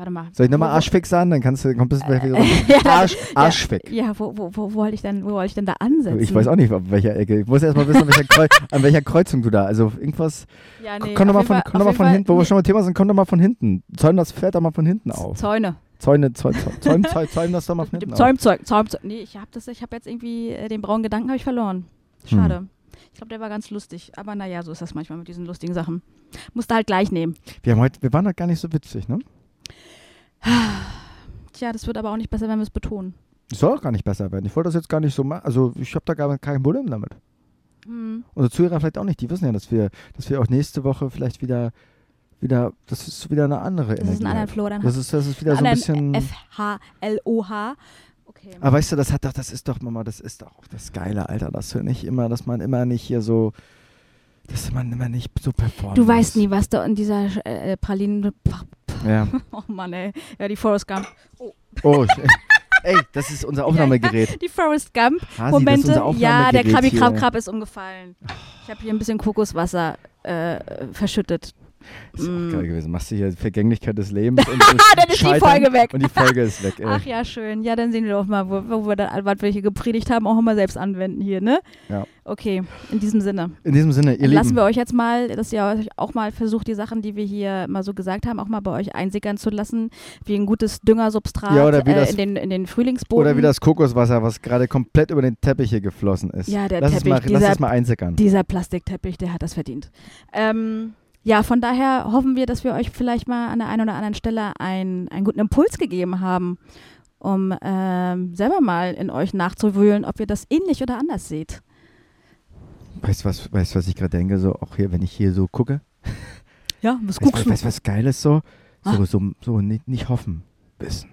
Warte mal. Soll ich nochmal Arschfick sagen? Dann kannst du, komm bis wieder ja, Arsch, Arschfick. Ja, wo, wo, wo, wo wollte ich denn, wo wollte ich denn da ansetzen? Ich weiß auch nicht, auf welcher Ecke. Ich muss erst mal wissen, an welcher, Kreu an welcher Kreuzung du da. Also irgendwas. Ja, nee, komm doch mal von, komm mal von hinten, wo wir schon mal Thema sind, komm doch mal von hinten. Zäum das Pferd doch mal von hinten auf. Zäune. Zäune, Zäune, Zäune, Zäune, Zäune das doch mal von hinten auf. Zäumzeug, Zäumzeug. Nee, ich habe das, ich habe jetzt irgendwie äh, den braunen Gedanken habe ich verloren. Hm. Schade. Ich glaube, der war ganz lustig. Aber naja, so ist das manchmal mit diesen lustigen Sachen. Musste halt gleich nehmen. Wir, haben heute, wir waren doch gar nicht so witzig, ne? Tja, das wird aber auch nicht besser, wenn wir es betonen. Das soll auch gar nicht besser werden. Ich wollte das jetzt gar nicht so machen. Also ich habe da gar kein Problem damit. Hm. Unsere Zuhörer vielleicht auch nicht. Die wissen ja, dass wir, dass wir auch nächste Woche vielleicht wieder, wieder, das ist wieder eine andere Das ist Energie. ein anderer hat. Flo, dann das ist, das ist wieder so ein bisschen. F-H-L-O-H. Okay. Aber weißt du, das hat doch, das ist doch, Mama, das ist doch auch das Geile, Alter, dass du nicht immer, dass man immer nicht hier so, dass man immer nicht so performt. Du weißt nie, was da in dieser äh, Pralinen. Ja. Oh Mann, ey. Ja, die Forrest Gump. Oh, sh- ey, das ist unser Aufnahmegerät. Die Forrest Gump. Hasi, Momente. Ja, der Krabi. Krab Krab ist umgefallen. Ich habe hier ein bisschen Kokoswasser äh, verschüttet. Ist auch Mm. geil gewesen. Machst du hier Vergänglichkeit des Lebens und Dann ist die Folge weg. Und die Folge ist weg, ey. Ach ja, schön. Ja, dann sehen wir doch mal, wo, wo wir dann, was wir hier gepredigt haben, auch mal selbst anwenden hier, ne? Ja. Okay, in diesem Sinne. In diesem Sinne, ihr Dann lassen Lieben. wir euch jetzt mal, dass ihr euch auch mal versucht, die Sachen, die wir hier mal so gesagt haben, auch mal bei euch einsickern zu lassen, wie ein gutes Düngersubstrat Ja, oder wie äh, das- in, den, in den Frühlingsboden. Oder wie das Kokoswasser, was gerade komplett über den Teppich hier geflossen ist. Ja, der lass Teppich, Es mal, lass dieser- es mal einsickern. Dieser Plastikteppich, der hat das verdient. Ähm, ja, von daher hoffen wir, dass wir euch vielleicht mal an der einen oder anderen Stelle ein, einen guten Impuls gegeben haben, um ähm, selber mal in euch nachzuwühlen, ob ihr das ähnlich oder anders seht. Weißt du, was, weißt, was ich gerade denke? So, auch hier, wenn ich hier so gucke. Ja, was Weißt du, weißt, du, was geil ist so? So, Ah. so, so nicht, nicht hoffen, wissen.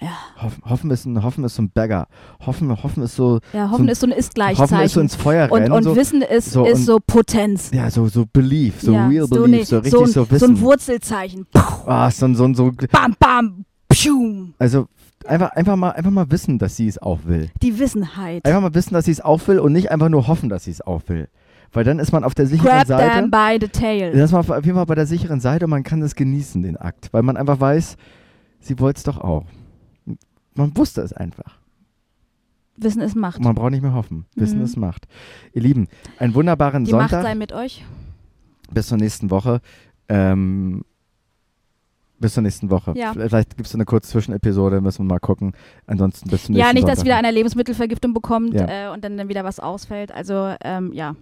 Ja. Hoffen, hoffen, ist ein, hoffen ist so ein Bagger. Hoffen, hoffen ist so, Ja, hoffen So- ist so ein hoffen ist so Ist-Gleichzeichen. ins Feuer und rennen. und so, Wissen ist so ist und- so Potenz. ja, so, so Belief, so ja, real so, Belief, ne- so richtig so, so, ein, Wissen. so ein Wurzelzeichen. Ah, so, ein- so, ein- so, bam, bam, pschum. also einfach, einfach, mal, einfach mal wissen, dass sie es auch will. Die Wissenheit. Einfach mal wissen, dass sie es auch will und nicht einfach nur hoffen, dass sie es auch will. Weil dann ist man auf der sicheren Grab Seite. them by the tail. Dann ist man auf jeden Fall bei der sicheren Seite und man kann das genießen, den Akt. Weil man einfach weiß, sie wollte es doch auch. Man wusste es einfach. Wissen ist Macht. Man braucht nicht mehr hoffen. Wissen Mhm. ist Macht. Ihr Lieben, einen wunderbaren Die Macht Sonntag. sei mit euch. Bis zur nächsten Woche. Ähm, bis zur nächsten Woche. Ja. Vielleicht gibt es eine kurze Zwischenepisode, müssen wir mal gucken. Ansonsten bis zum nächsten Ja, nicht, dass Sonntag. wieder einer Lebensmittelvergiftung bekommt Ja. äh, und dann, dann wieder was ausfällt. Also, ähm, ja.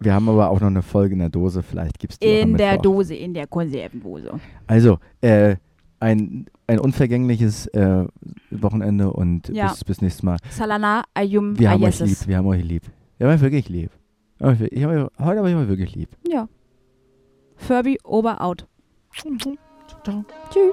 Wir haben aber auch noch eine Folge in der Dose. Vielleicht gibt es die In der. Dose, in der Konservendose. Also, äh, ein, ein unvergängliches äh, Wochenende und Ja. bis, bis nächstes Mal. Salana Ayum Wir haben euch Ayeses. lieb, wir haben euch lieb. Wir haben euch wirklich lieb. Ich hab euch- ich hab euch- Heute habe ich euch wirklich lieb. Ja. Furby Ober out. Ciao. Tschüss.